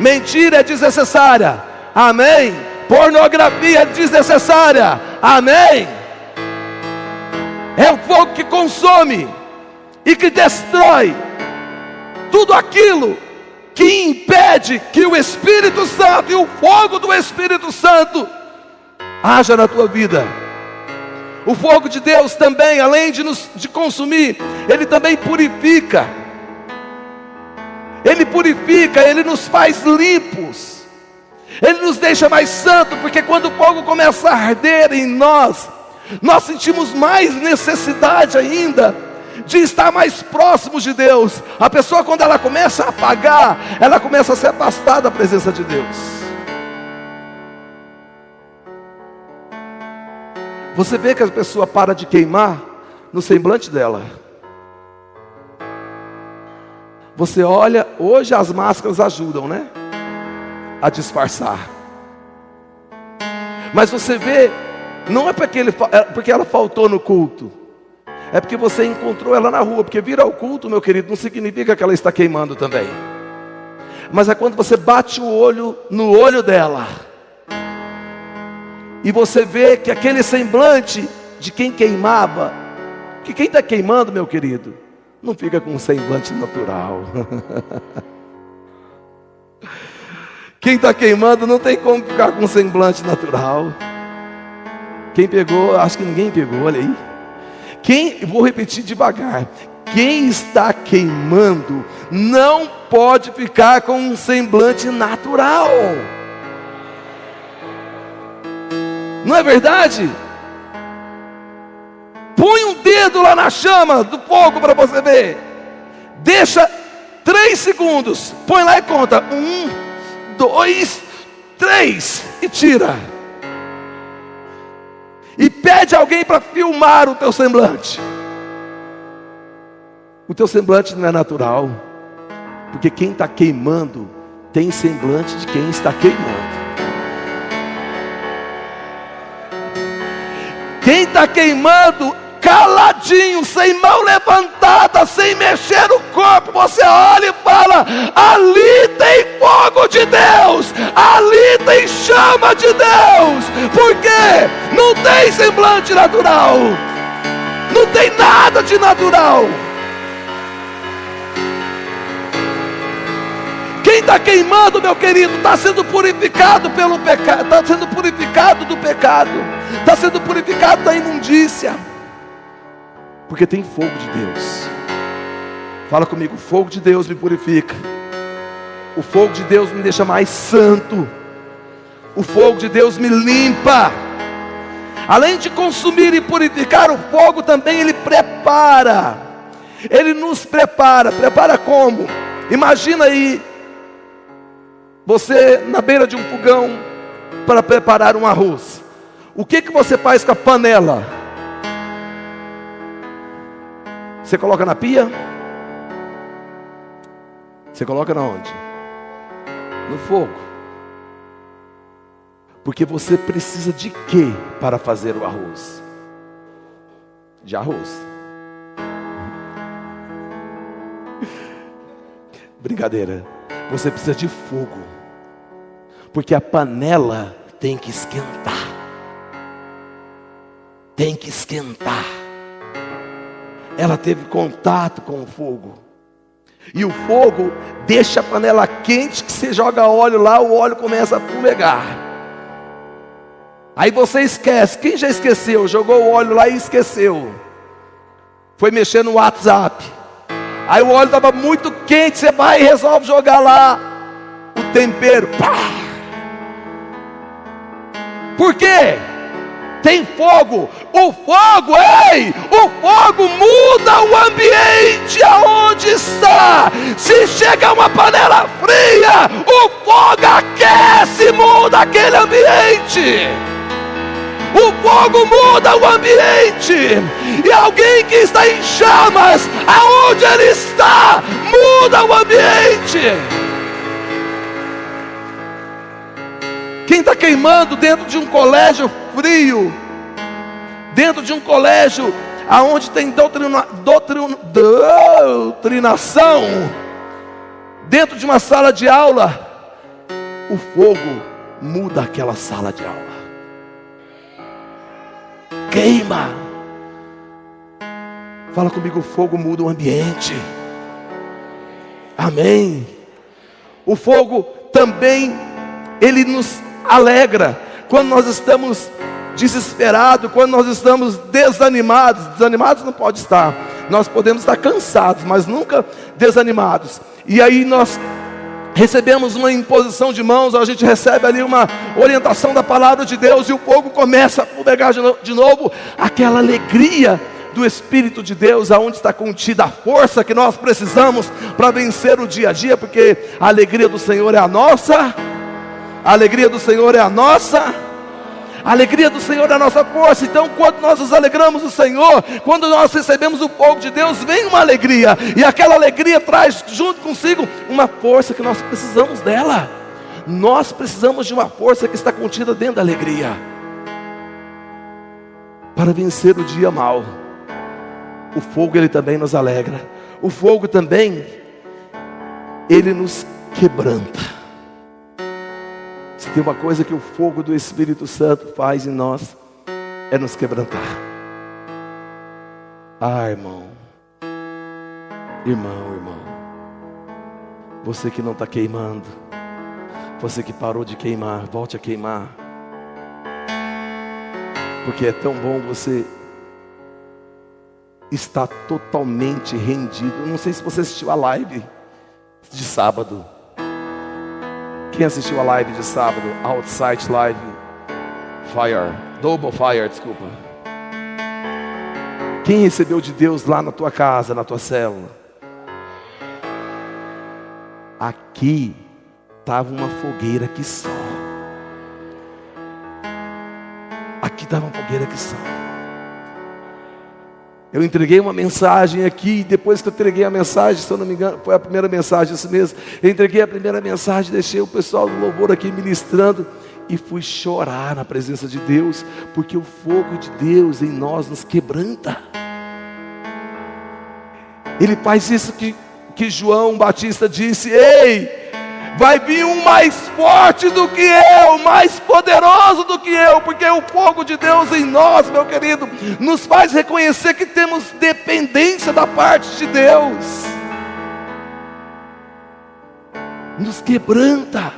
Mentira é desnecessária. Amém. Pornografia é desnecessária. Amém. É o fogo que consome e que destrói tudo aquilo que impede que o Espírito Santo e o fogo do Espírito Santo haja na tua vida. O fogo de Deus também, além de nos de consumir, ele também purifica. Ele purifica, ele nos faz limpos. Ele nos deixa mais santo, porque quando o fogo começa a arder em nós, nós sentimos mais necessidade ainda de estar mais próximos de Deus. A pessoa, quando ela começa a apagar, ela começa a se afastar da presença de Deus. Você vê que a pessoa para de queimar no semblante dela. Você olha, hoje as máscaras ajudam, né? A disfarçar. Mas você vê, não é porque, ele, é porque ela faltou no culto, é porque você encontrou ela na rua. Porque vir ao culto, meu querido, não significa que ela está queimando também. Mas é quando você bate o olho no olho dela, e você vê que aquele semblante de quem queimava, que quem está queimando, meu querido, não fica com um semblante natural. [LAUGHS] Quem está queimando não tem como ficar com um semblante natural. Quem pegou, acho que ninguém pegou, olha aí. Quem, vou repetir devagar. Quem está queimando não pode ficar com um semblante natural. Não é verdade? Põe um dedo lá na chama do fogo para você ver. Deixa três segundos. Põe lá e conta. Um, dois, três. E tira. E pede alguém para filmar o teu semblante. O teu semblante não é natural. Porque quem está queimando tem semblante de quem está queimando. Está queimando caladinho, sem mão levantada, sem mexer o corpo, você olha e fala: ali tem fogo de Deus, ali tem chama de Deus, porque não tem semblante natural, não tem nada de natural. Quem está queimando, meu querido, está sendo purificado pelo pecado, está sendo purificado do pecado, está sendo purificado da imundícia porque tem fogo de Deus. Fala comigo, o fogo de Deus me purifica. O fogo de Deus me deixa mais santo. O fogo de Deus me limpa. Além de consumir e purificar, o fogo também ele prepara. Ele nos prepara. Prepara como? Imagina aí você na beira de um fogão para preparar um arroz. O que que você faz com a panela? Você coloca na pia? Você coloca na onde? No fogo. Porque você precisa de quê para fazer o arroz? De arroz. [LAUGHS] Brincadeira. Você precisa de fogo. Porque a panela tem que esquentar. Tem que esquentar ela teve contato com o fogo. E o fogo deixa a panela quente que você joga óleo lá, o óleo começa a fumegar. Aí você esquece. Quem já esqueceu? Jogou o óleo lá e esqueceu. Foi mexer no WhatsApp. Aí o óleo estava muito quente. Você vai e resolve jogar lá o tempero. Pá! Por quê? Tem fogo. O fogo, ei, o fogo muda o ambiente aonde está. Se chega uma panela fria, o fogo aquece, muda aquele ambiente. O fogo muda o ambiente. E alguém que está em chamas, aonde ele está, muda o ambiente. Quem está queimando dentro de um colégio frio, dentro de um colégio aonde tem doutrina, doutrina, doutrinação, dentro de uma sala de aula, o fogo muda aquela sala de aula. Queima. Fala comigo, o fogo muda o ambiente. Amém. O fogo também ele nos alegra quando nós estamos desesperados, quando nós estamos desanimados, desanimados não pode estar. Nós podemos estar cansados, mas nunca desanimados. E aí nós recebemos uma imposição de mãos, a gente recebe ali uma orientação da palavra de Deus e o povo começa a fumegar de novo aquela alegria do Espírito de Deus, aonde está contida a força que nós precisamos para vencer o dia a dia, porque a alegria do Senhor é a nossa, a alegria do Senhor é a nossa. A alegria do Senhor é a nossa força. Então, quando nós nos alegramos do Senhor, quando nós recebemos o fogo de Deus, vem uma alegria, e aquela alegria traz junto consigo uma força que nós precisamos dela. Nós precisamos de uma força que está contida dentro da alegria para vencer o dia mal. O fogo ele também nos alegra. O fogo também ele nos quebranta. Se tem uma coisa que o fogo do Espírito Santo faz em nós, é nos quebrantar. Ah, irmão, irmão, irmão, você que não está queimando, você que parou de queimar, volte a queimar, porque é tão bom você estar totalmente rendido. Não sei se você assistiu a live de sábado. Quem assistiu a live de sábado? Outside Live Fire. Double Fire, desculpa. Quem recebeu de Deus lá na tua casa, na tua célula? Aqui estava uma fogueira que só. Aqui estava uma fogueira que só. Eu entreguei uma mensagem aqui, e depois que eu entreguei a mensagem, se eu não me engano, foi a primeira mensagem isso mesmo. Eu entreguei a primeira mensagem, deixei o pessoal do louvor aqui ministrando e fui chorar na presença de Deus, porque o fogo de Deus em nós nos quebranta. Ele faz isso que, que João Batista disse: Ei, vai vir um mais forte do que eu, mais poderoso do que eu, porque o fogo de Deus em nós, meu querido, nos faz reconhecer que temos dependência da parte de Deus, nos quebranta,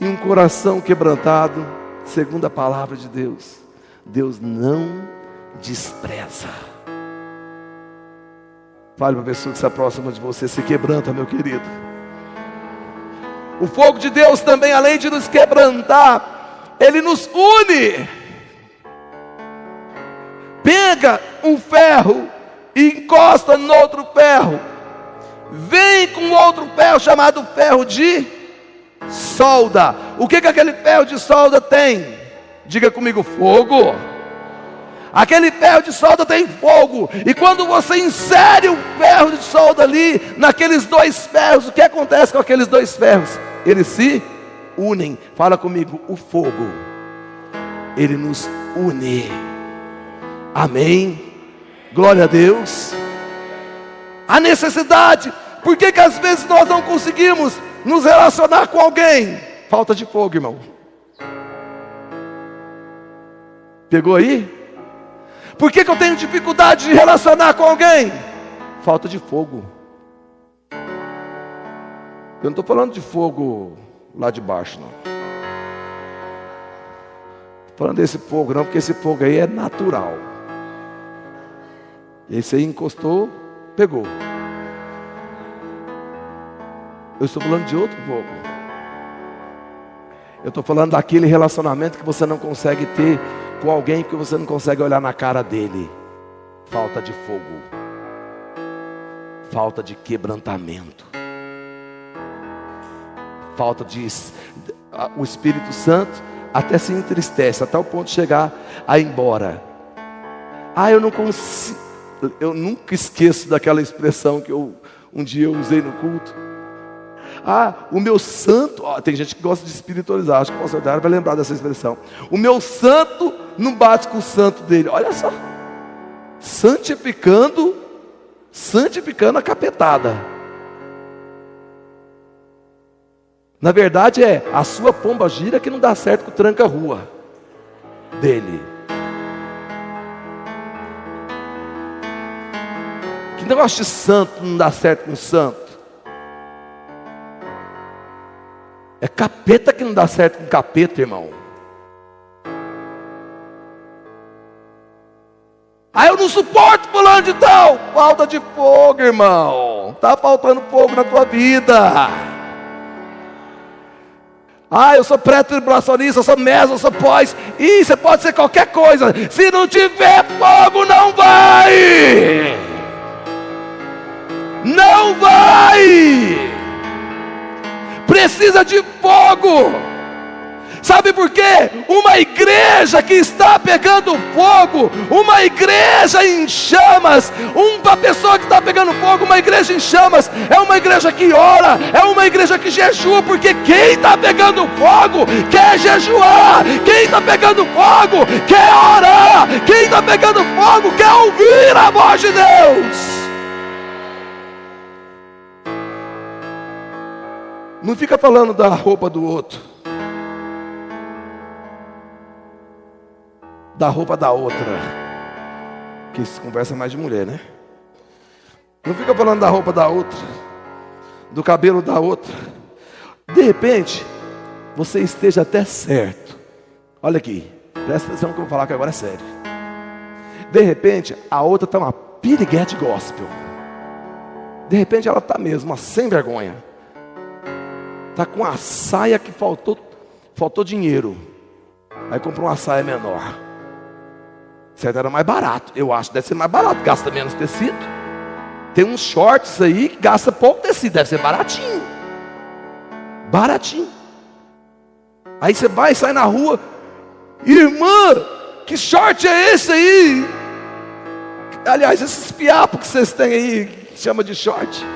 e um coração quebrantado, segundo a palavra de Deus, Deus não despreza. Fale para a pessoa que está próxima de você, se quebranta, meu querido. O fogo de Deus também, além de nos quebrantar, ele nos une. Pega um ferro e encosta no outro ferro. Vem com outro ferro chamado ferro de solda. O que que aquele ferro de solda tem? Diga comigo, fogo. Aquele ferro de solda tem fogo. E quando você insere o ferro de solda ali, naqueles dois ferros, o que acontece com aqueles dois ferros? Eles se unem. Fala comigo, o fogo. Ele nos une. Amém. Glória a Deus. A necessidade. Por que, que às vezes nós não conseguimos nos relacionar com alguém? Falta de fogo, irmão. Pegou aí? Por que, que eu tenho dificuldade de relacionar com alguém? Falta de fogo. Eu não estou falando de fogo lá de baixo, não. Estou falando desse fogo, não, porque esse fogo aí é natural. Esse aí encostou, pegou. Eu estou falando de outro fogo. Eu estou falando daquele relacionamento que você não consegue ter com alguém que você não consegue olhar na cara dele. Falta de fogo, falta de quebrantamento, falta de. O Espírito Santo até se entristece, até o ponto de chegar a ir embora. Ah, eu não consigo. Eu nunca esqueço daquela expressão que eu um dia eu usei no culto. Ah, o meu santo, tem gente que gosta de espiritualizar, acho que o pastor vai lembrar dessa expressão. O meu santo não bate com o santo dele. Olha só. Santificando, santificando a capetada. Na verdade é a sua pomba gira que não dá certo com o tranca-rua dele. Que negócio de santo não dá certo com santo? É capeta que não dá certo com capeta, irmão. Ah, eu não suporto fulano de tal. Falta de fogo, irmão. Está faltando fogo na tua vida. Ah, eu sou pré-tribulacionista, eu sou mesa, eu sou pós. Ih, você pode ser qualquer coisa. Se não tiver fogo, não vai. Não vai. Precisa de fogo. Sabe por quê? Uma igreja que está pegando fogo, uma igreja em chamas, uma pessoa que está pegando fogo, uma igreja em chamas, é uma igreja que ora, é uma igreja que jejua, porque quem está pegando fogo quer jejuar, quem está pegando fogo quer orar, quem está pegando fogo quer ouvir a voz de Deus. Não fica falando da roupa do outro. da roupa da outra. Que isso conversa mais de mulher, né? Não fica falando da roupa da outra, do cabelo da outra. De repente, você esteja até certo. Olha aqui, presta atenção que eu vou falar que agora é sério. De repente, a outra está uma piriguete gospel. De repente, ela está mesmo, uma sem vergonha. Está com a saia que faltou, faltou dinheiro. Aí comprou uma saia menor. Certo, era mais barato. Eu acho deve ser mais barato, gasta menos tecido. Tem uns shorts aí que gasta pouco tecido, deve ser baratinho. Baratinho. Aí você vai sai na rua, irmã, que short é esse aí? Aliás, esses fiapos que vocês têm aí, que chama de short.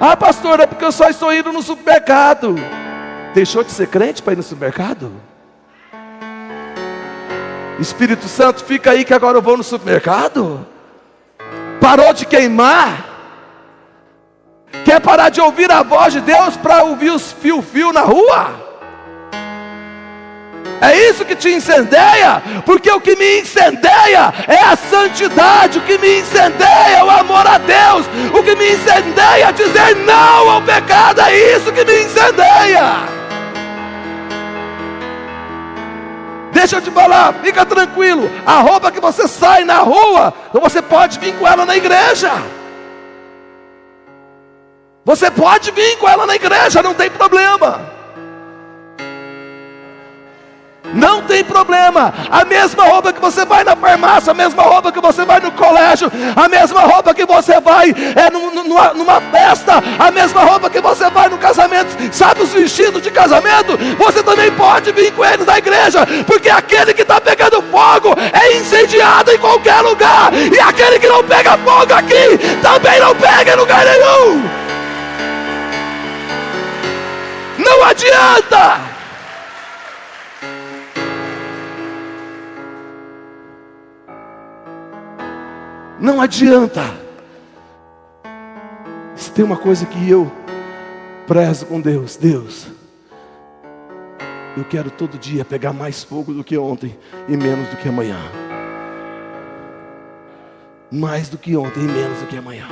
Ah, pastor, é porque eu só estou indo no supermercado. Deixou de ser crente para ir no supermercado? Espírito Santo, fica aí que agora eu vou no supermercado. Parou de queimar. Quer parar de ouvir a voz de Deus para ouvir os fio-fio na rua? É isso que te incendeia, porque o que me incendeia é a santidade, o que me incendeia é o amor a Deus, o que me incendeia é dizer não ao pecado, é isso que me incendeia. Deixa eu te falar, fica tranquilo. A roupa que você sai na rua, você pode vir com ela na igreja. Você pode vir com ela na igreja, não tem problema. Não tem problema. A mesma roupa que você vai na farmácia, a mesma roupa que você vai no colégio, a mesma roupa que você vai é, numa, numa festa, a mesma roupa que você vai no casamento. Sabe os vestidos de casamento? Você também pode vir com eles na igreja, porque aquele que está pegando fogo é incendiado em qualquer lugar, e aquele que não pega fogo aqui também não pega em lugar nenhum. Não adianta. Não adianta. Se tem uma coisa que eu prezo com Deus, Deus, eu quero todo dia pegar mais fogo do que ontem e menos do que amanhã. Mais do que ontem e menos do que amanhã.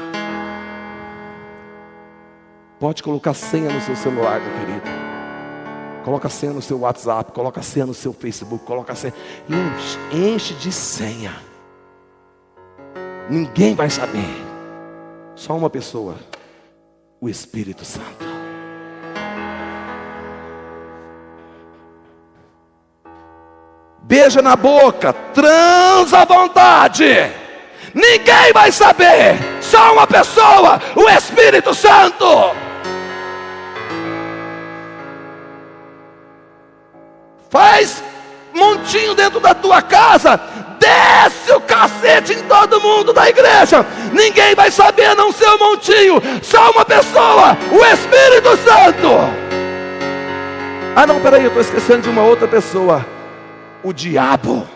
Pode colocar senha no seu celular, meu querido. Coloca senha no seu WhatsApp, coloca senha no seu Facebook, coloca senha. Enche, enche de senha. Ninguém vai saber. Só uma pessoa: o Espírito Santo. Beija na boca, transa à vontade. Ninguém vai saber. Só uma pessoa, o Espírito Santo. Dentro da tua casa, desce o cacete em todo mundo da igreja. Ninguém vai saber, não ser montinho, só uma pessoa, o Espírito Santo. Ah, não, peraí, eu estou esquecendo de uma outra pessoa, o diabo.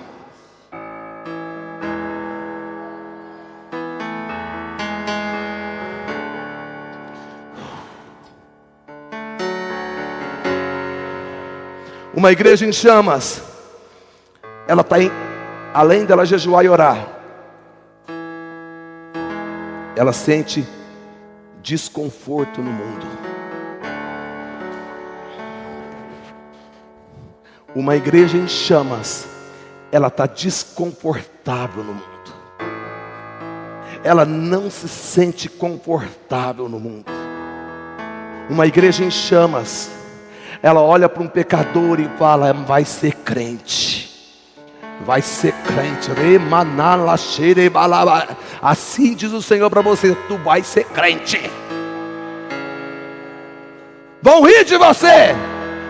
Uma igreja em chamas, ela está em além dela jejuar e orar, ela sente desconforto no mundo. Uma igreja em chamas, ela está desconfortável no mundo. Ela não se sente confortável no mundo. Uma igreja em chamas, ela olha para um pecador e fala: vai ser crente. Vai ser crente. Assim diz o Senhor para você: tu vai ser crente. Vão rir de você.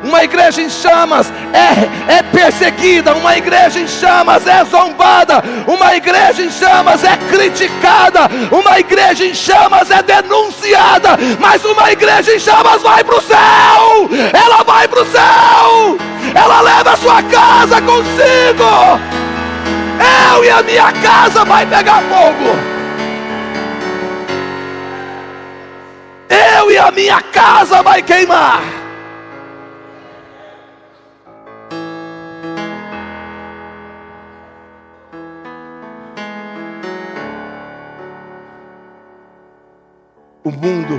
Uma igreja em chamas é, é perseguida, uma igreja em chamas é zombada, uma igreja em chamas é criticada, uma igreja em chamas é denunciada, mas uma igreja em chamas vai para o céu, ela vai para o céu, ela leva a sua casa consigo. Eu e a minha casa vai pegar fogo. Eu e a minha casa vai queimar. O mundo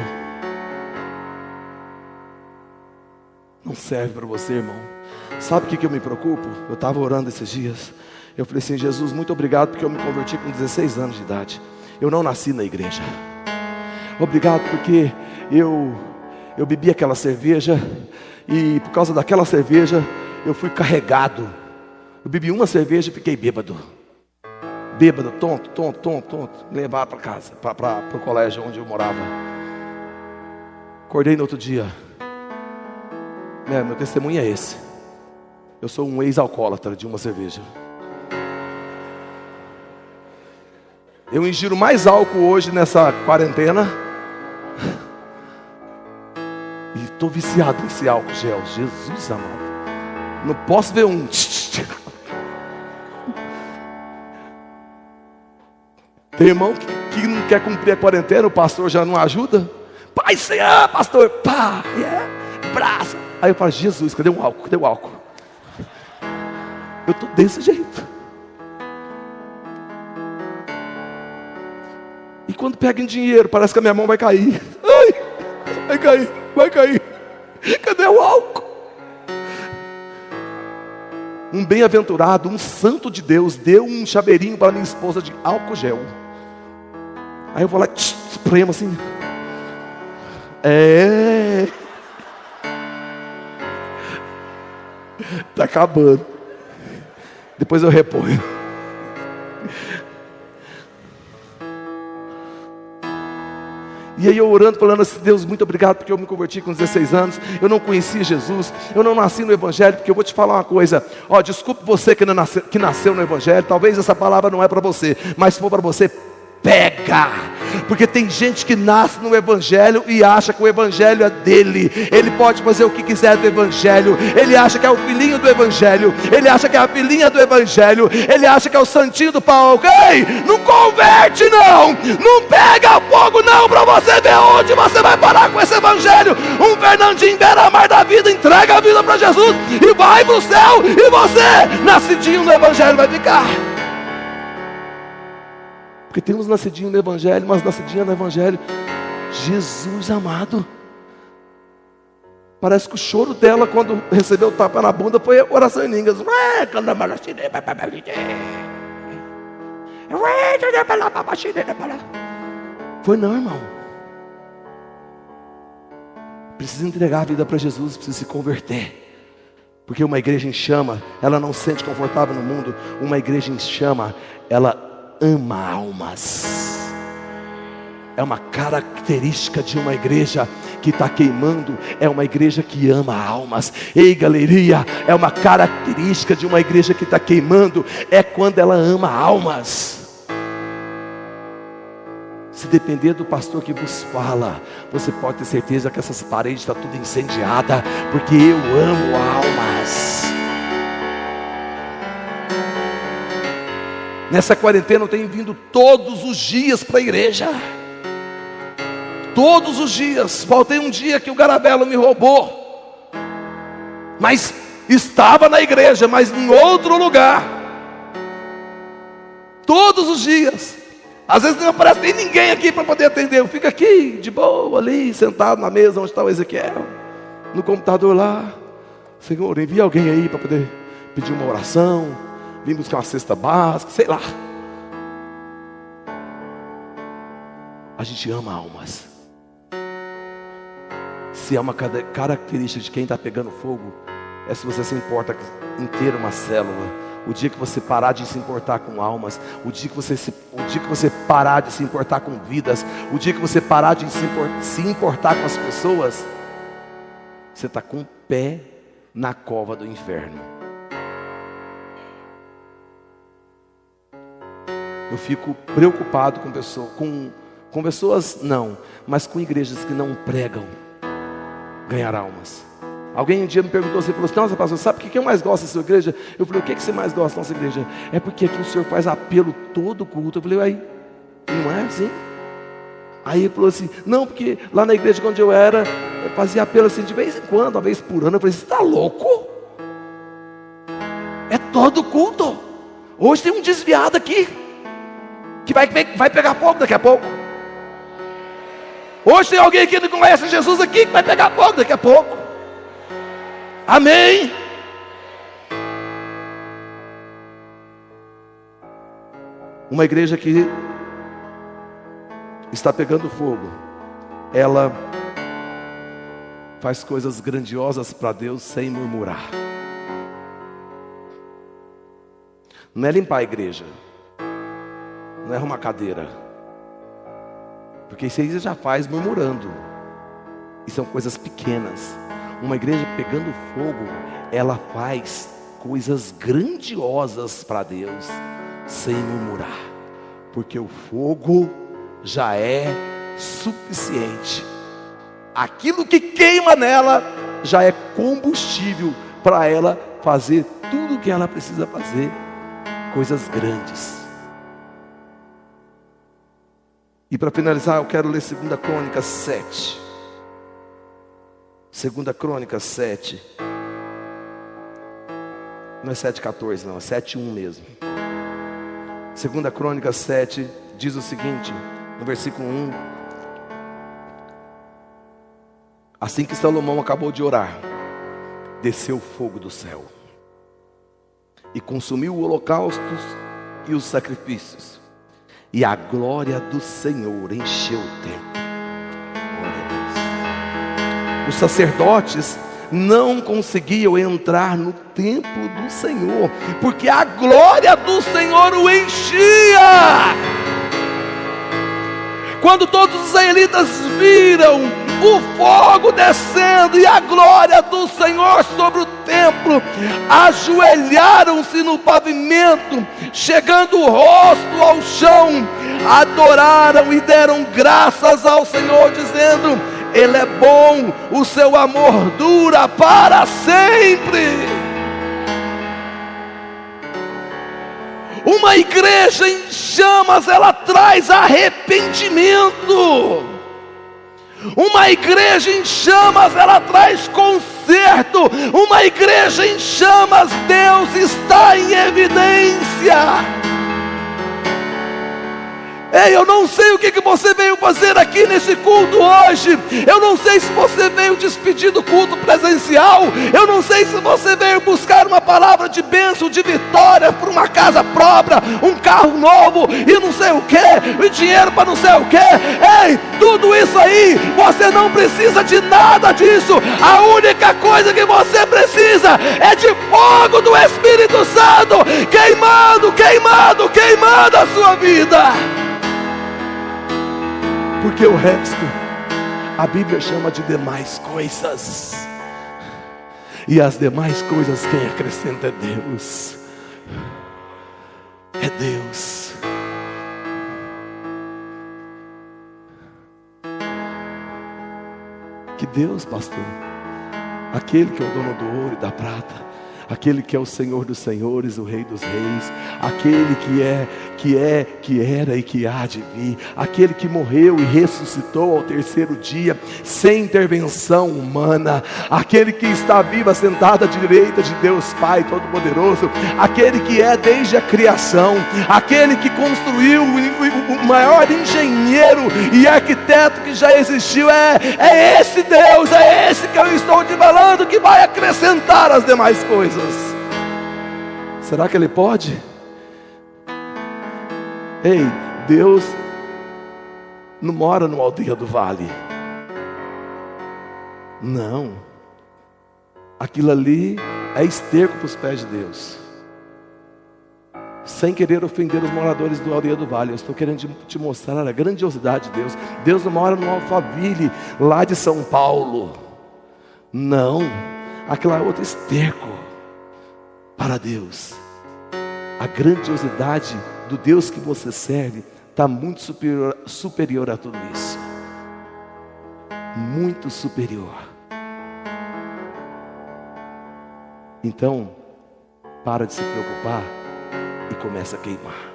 não serve para você, irmão. Sabe o que, eu me preocupo? Eu estava orando esses dias. Eu falei assim: Jesus, muito obrigado porque eu me converti com 16 anos de idade. Eu não nasci na igreja. Obrigado porque eu eu bebi aquela cerveja e por causa daquela cerveja eu fui carregado. Eu bebi uma cerveja e fiquei bêbado bêbado, tonto, tonto, tonto, tonto, levar para casa, para o colégio onde eu morava. Acordei no outro dia. É, meu testemunho é esse. Eu sou um ex-alcoólatra de uma cerveja. Eu ingiro mais álcool hoje nessa quarentena. E estou viciado nesse álcool gel. Jesus amado. Não posso ver um. Irmão que, que não quer cumprir a quarentena, o pastor já não ajuda. Pai, Senhor, pastor, pá, yeah, braço. Aí eu falo, Jesus, cadê o álcool? Cadê o álcool? Eu estou desse jeito. E quando pega em dinheiro, parece que a minha mão vai cair. Ai, vai cair, vai cair. Cadê o álcool? Um bem-aventurado, um santo de Deus, deu um chaveirinho para minha esposa de álcool gel. Aí eu vou lá, espremo assim. É. Está [LAUGHS] acabando. Depois eu reponho. E aí eu orando, falando assim, Deus, muito obrigado porque eu me converti com 16 anos, eu não conhecia Jesus, eu não nasci no Evangelho, porque eu vou te falar uma coisa, ó, desculpe você que, nasceu, que nasceu no Evangelho, talvez essa palavra não é para você, mas se for para você, pega, porque tem gente que nasce no Evangelho e acha que o Evangelho é dele, ele pode fazer o que quiser do Evangelho, ele acha que é o filhinho do Evangelho, ele acha que é a filhinha do Evangelho, ele acha que é o santinho do pau. Ei, não converte, não, não pega fogo, não, para você ver onde você vai parar com esse Evangelho. Um Fernandinho beira-mar da vida, entrega a vida para Jesus e vai para o céu, e você, nascidinho no Evangelho, vai ficar. Porque tem uns nascidinhos no Evangelho, mas nascidinha no Evangelho. Jesus amado. Parece que o choro dela quando recebeu o tapa na bunda foi oração em línguas. Foi não, irmão. Precisa entregar a vida para Jesus, precisa se converter. Porque uma igreja em chama, ela não se sente confortável no mundo. Uma igreja em chama, ela ama almas. É uma característica de uma igreja que está queimando, é uma igreja que ama almas. Ei, galeria, é uma característica de uma igreja que está queimando, é quando ela ama almas. Se depender do pastor que vos fala, você pode ter certeza que essas paredes estão tá tudo incendiada, porque eu amo almas. Nessa quarentena eu tenho vindo todos os dias para a igreja. Todos os dias. Faltei um dia que o Garabelo me roubou. Mas estava na igreja, mas em outro lugar. Todos os dias. Às vezes não aparece nem ninguém aqui para poder atender. Eu fico aqui, de boa, ali, sentado na mesa onde está o Ezequiel. No computador lá. Senhor, envia alguém aí para poder pedir uma oração vim buscar uma cesta básica, sei lá. A gente ama almas. Se é uma característica de quem está pegando fogo, é se você se importa ter uma célula. O dia que você parar de se importar com almas, o dia que você, se, o dia que você parar de se importar com vidas, o dia que você parar de se, importar, se importar com as pessoas, você está com o pé na cova do inferno. Eu fico preocupado com pessoas, com, com pessoas não, mas com igrejas que não pregam ganhar almas. Alguém um dia me perguntou assim, falou assim, nossa pastor, sabe o que eu mais gosto da sua igreja? Eu falei, o que, que você mais gosta da nossa igreja? É porque aqui o senhor faz apelo todo culto. Eu falei, aí, não é assim? Aí ele falou assim, não, porque lá na igreja onde eu era, eu fazia apelo assim de vez em quando, uma vez por ano. Eu falei, você está louco? É todo culto. Hoje tem um desviado aqui, que vai, vai pegar fogo daqui a pouco. Hoje tem alguém aqui que não conhece Jesus aqui, que vai pegar fogo daqui a pouco. Amém. Uma igreja que está pegando fogo, ela faz coisas grandiosas para Deus sem murmurar. Não é limpar a igreja, não é arrumar cadeira, porque isso aí já faz murmurando, e são coisas pequenas. Uma igreja pegando fogo, ela faz coisas grandiosas para Deus sem murmurar, porque o fogo já é suficiente. Aquilo que queima nela já é combustível para ela fazer tudo o que ela precisa fazer, coisas grandes. E para finalizar, eu quero ler 2 Crônicas 7. Segunda Crônica 7. Não é 7,14 não, é 7,1 mesmo. Segunda Crônica 7 diz o seguinte, no versículo 1. Assim que Salomão acabou de orar, desceu fogo do céu e consumiu o holocaustos e os sacrifícios, e a glória do Senhor encheu o templo os sacerdotes não conseguiam entrar no templo do Senhor, porque a glória do Senhor o enchia. Quando todos os israelitas viram o fogo descendo e a glória do Senhor sobre o templo, ajoelharam-se no pavimento, chegando o rosto ao chão, adoraram e deram graças ao Senhor, dizendo: ele é bom, o seu amor dura para sempre. Uma igreja em chamas, ela traz arrependimento. Uma igreja em chamas, ela traz conserto. Uma igreja em chamas, Deus está em evidência. Ei, eu não sei o que, que você veio fazer aqui nesse culto hoje. Eu não sei se você veio despedir do culto presencial. Eu não sei se você veio buscar uma palavra de bênção, de vitória para uma casa própria, um carro novo e não sei o que, e dinheiro para não sei o que. Ei, tudo isso aí, você não precisa de nada disso. A única coisa que você precisa é de fogo do Espírito Santo queimando, queimando, queimando a sua vida porque o resto a Bíblia chama de demais coisas. E as demais coisas quem acrescenta é Deus. É Deus. Que Deus, pastor, aquele que é o dono do ouro e da prata, aquele que é o Senhor dos senhores, o Rei dos reis, aquele que é, que é, que era e que há de vir, aquele que morreu e ressuscitou ao terceiro dia, sem intervenção humana, aquele que está vivo, sentado à direita de Deus Pai Todo-Poderoso, aquele que é desde a criação, aquele que construiu o maior engenheiro e arquiteto que já existiu, é, é esse Deus, é esse que eu estou te falando que vai acrescentar as demais coisas. Será que ele pode? Ei, Deus não mora numa aldeia do vale. Não. Aquilo ali é esterco para os pés de Deus. Sem querer ofender os moradores do aldeia do vale, eu estou querendo te mostrar a grandiosidade de Deus. Deus não mora no Alphaville, lá de São Paulo. Não, aquilo é outro esterco para Deus. A grandiosidade do Deus que você serve está muito superior, superior a tudo isso. Muito superior. Então, para de se preocupar e começa a queimar.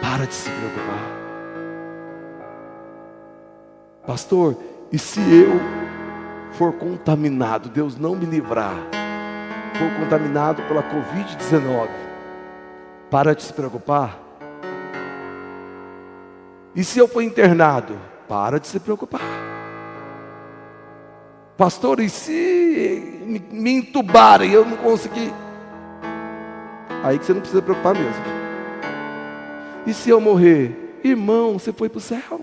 Para de se preocupar. Pastor, e se eu for contaminado, Deus não me livrar, for contaminado pela Covid-19, para de se preocupar. E se eu for internado? Para de se preocupar. Pastor, e se me entubarem e eu não conseguir? Aí que você não precisa preocupar mesmo. E se eu morrer? Irmão, você foi para o céu.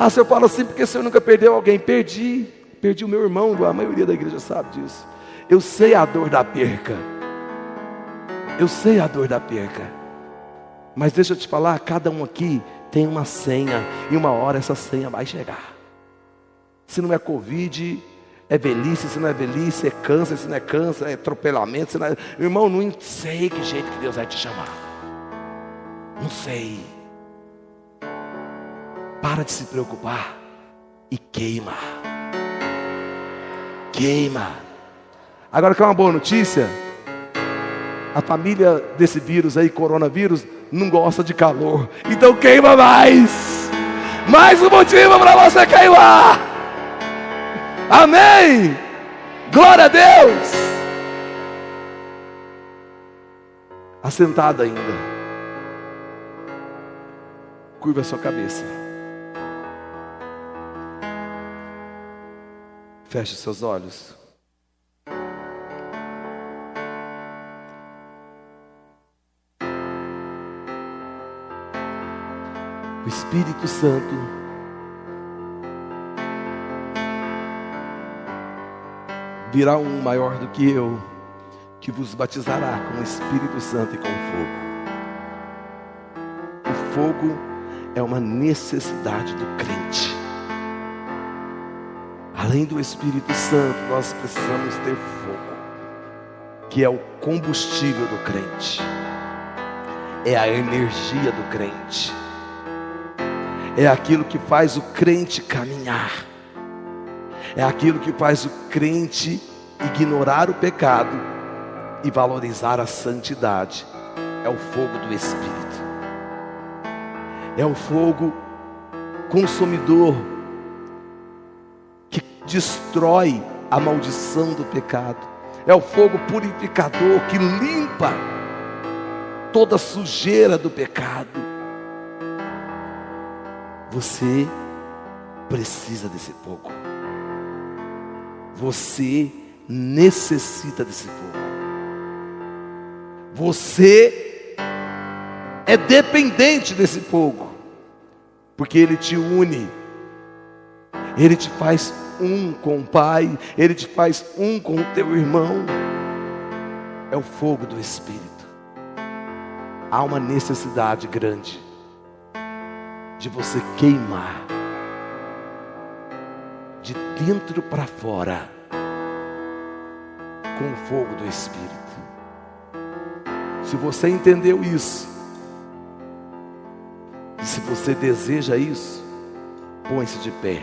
Ah, se eu falo assim porque o senhor nunca perdeu alguém, perdi. Perdi o meu irmão, a maioria da igreja sabe disso. Eu sei a dor da perca. Eu sei a dor da perca. Mas deixa eu te falar, cada um aqui tem uma senha. E uma hora essa senha vai chegar. Se não é Covid, é velhice, se não é velhice, é câncer, se não é câncer, é atropelamento, se não é... Irmão, não sei que jeito que Deus vai te chamar. Não sei. Para de se preocupar e queima queima. Agora que é uma boa notícia? A família desse vírus aí, coronavírus, não gosta de calor. Então queima mais. Mais um motivo para você queimar. Amém. Glória a Deus. Assentado ainda. Curva a sua cabeça. Feche seus olhos. O Espírito Santo virá um maior do que eu, que vos batizará com o Espírito Santo e com fogo. O fogo é uma necessidade do crente. Além do Espírito Santo, nós precisamos ter fogo, que é o combustível do crente, é a energia do crente, é aquilo que faz o crente caminhar, é aquilo que faz o crente ignorar o pecado e valorizar a santidade. É o fogo do Espírito, é o fogo consumidor destrói a maldição do pecado. É o fogo purificador que limpa toda a sujeira do pecado. Você precisa desse fogo. Você necessita desse fogo. Você é dependente desse fogo, porque ele te une, ele te faz um com o Pai, Ele te faz um com o teu irmão. É o fogo do Espírito. Há uma necessidade grande de você queimar de dentro para fora com o fogo do Espírito. Se você entendeu isso, e se você deseja isso, põe-se de pé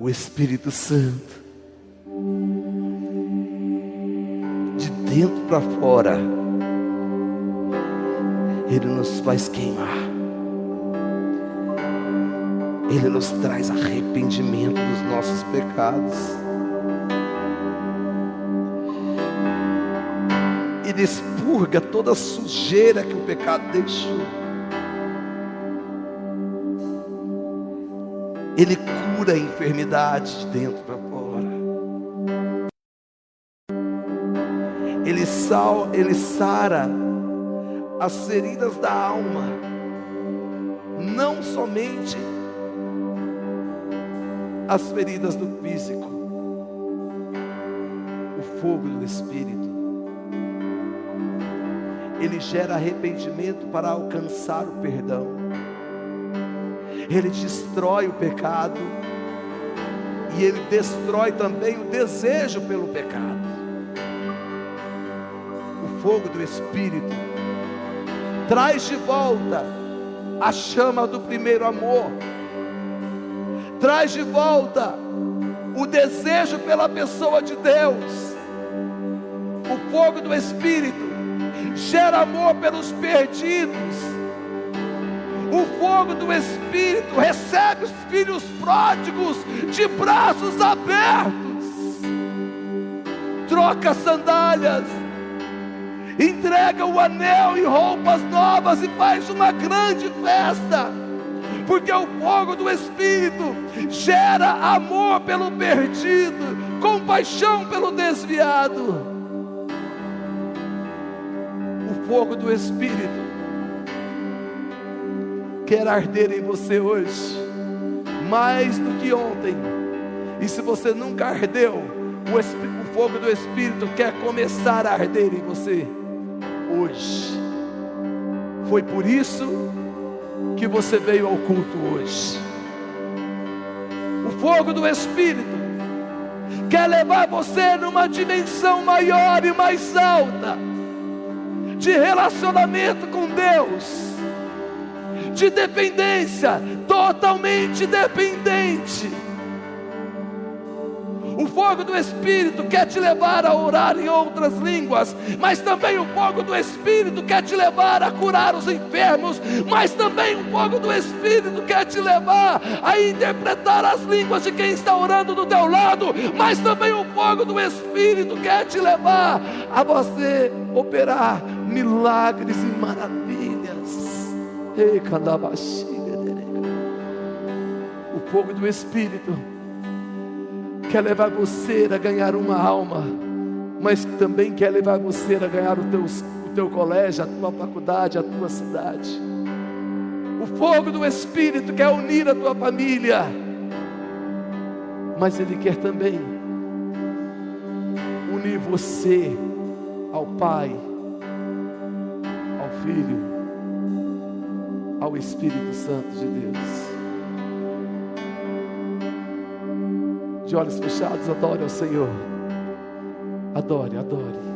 o Espírito Santo, de dentro para fora, Ele nos faz queimar. Ele nos traz arrependimento dos nossos pecados. Ele expurga toda a sujeira que o pecado deixou. Ele cura a enfermidade de dentro para fora. Ele, sal, ele sara as feridas da alma, não somente as feridas do físico, o fogo do Espírito. Ele gera arrependimento para alcançar o perdão. Ele destrói o pecado e ele destrói também o desejo pelo pecado. O fogo do Espírito traz de volta a chama do primeiro amor traz de volta o desejo pela pessoa de Deus. O fogo do Espírito gera amor pelos perdidos. Fogo do Espírito recebe os filhos pródigos de braços abertos. Troca sandálias, entrega o anel e roupas novas e faz uma grande festa porque o fogo do Espírito gera amor pelo perdido, compaixão pelo desviado. O fogo do Espírito quer arder em você hoje, mais do que ontem. E se você nunca ardeu, o, o fogo do Espírito quer começar a arder em você hoje. Foi por isso que você veio ao culto hoje. O fogo do Espírito quer levar você numa dimensão maior e mais alta de relacionamento com Deus, de dependência, totalmente dependente o fogo do Espírito quer te levar a orar em outras línguas, mas também o fogo do Espírito quer te levar a curar os enfermos, mas também o fogo do Espírito quer te levar a interpretar as línguas de quem está orando do teu lado, mas também o fogo do Espírito quer te levar a você operar milagres e maravilhas. O fogo do Espírito quer levar você a ganhar uma alma, mas também quer levar você a ganhar o teu, o teu colégio, a tua faculdade, a tua cidade. O fogo do Espírito quer unir a tua família, mas Ele quer também unir você ao Pai, ao Filho, ao Espírito Santo de Deus. de olhos fechados, adore ao Senhor. Adore, adore.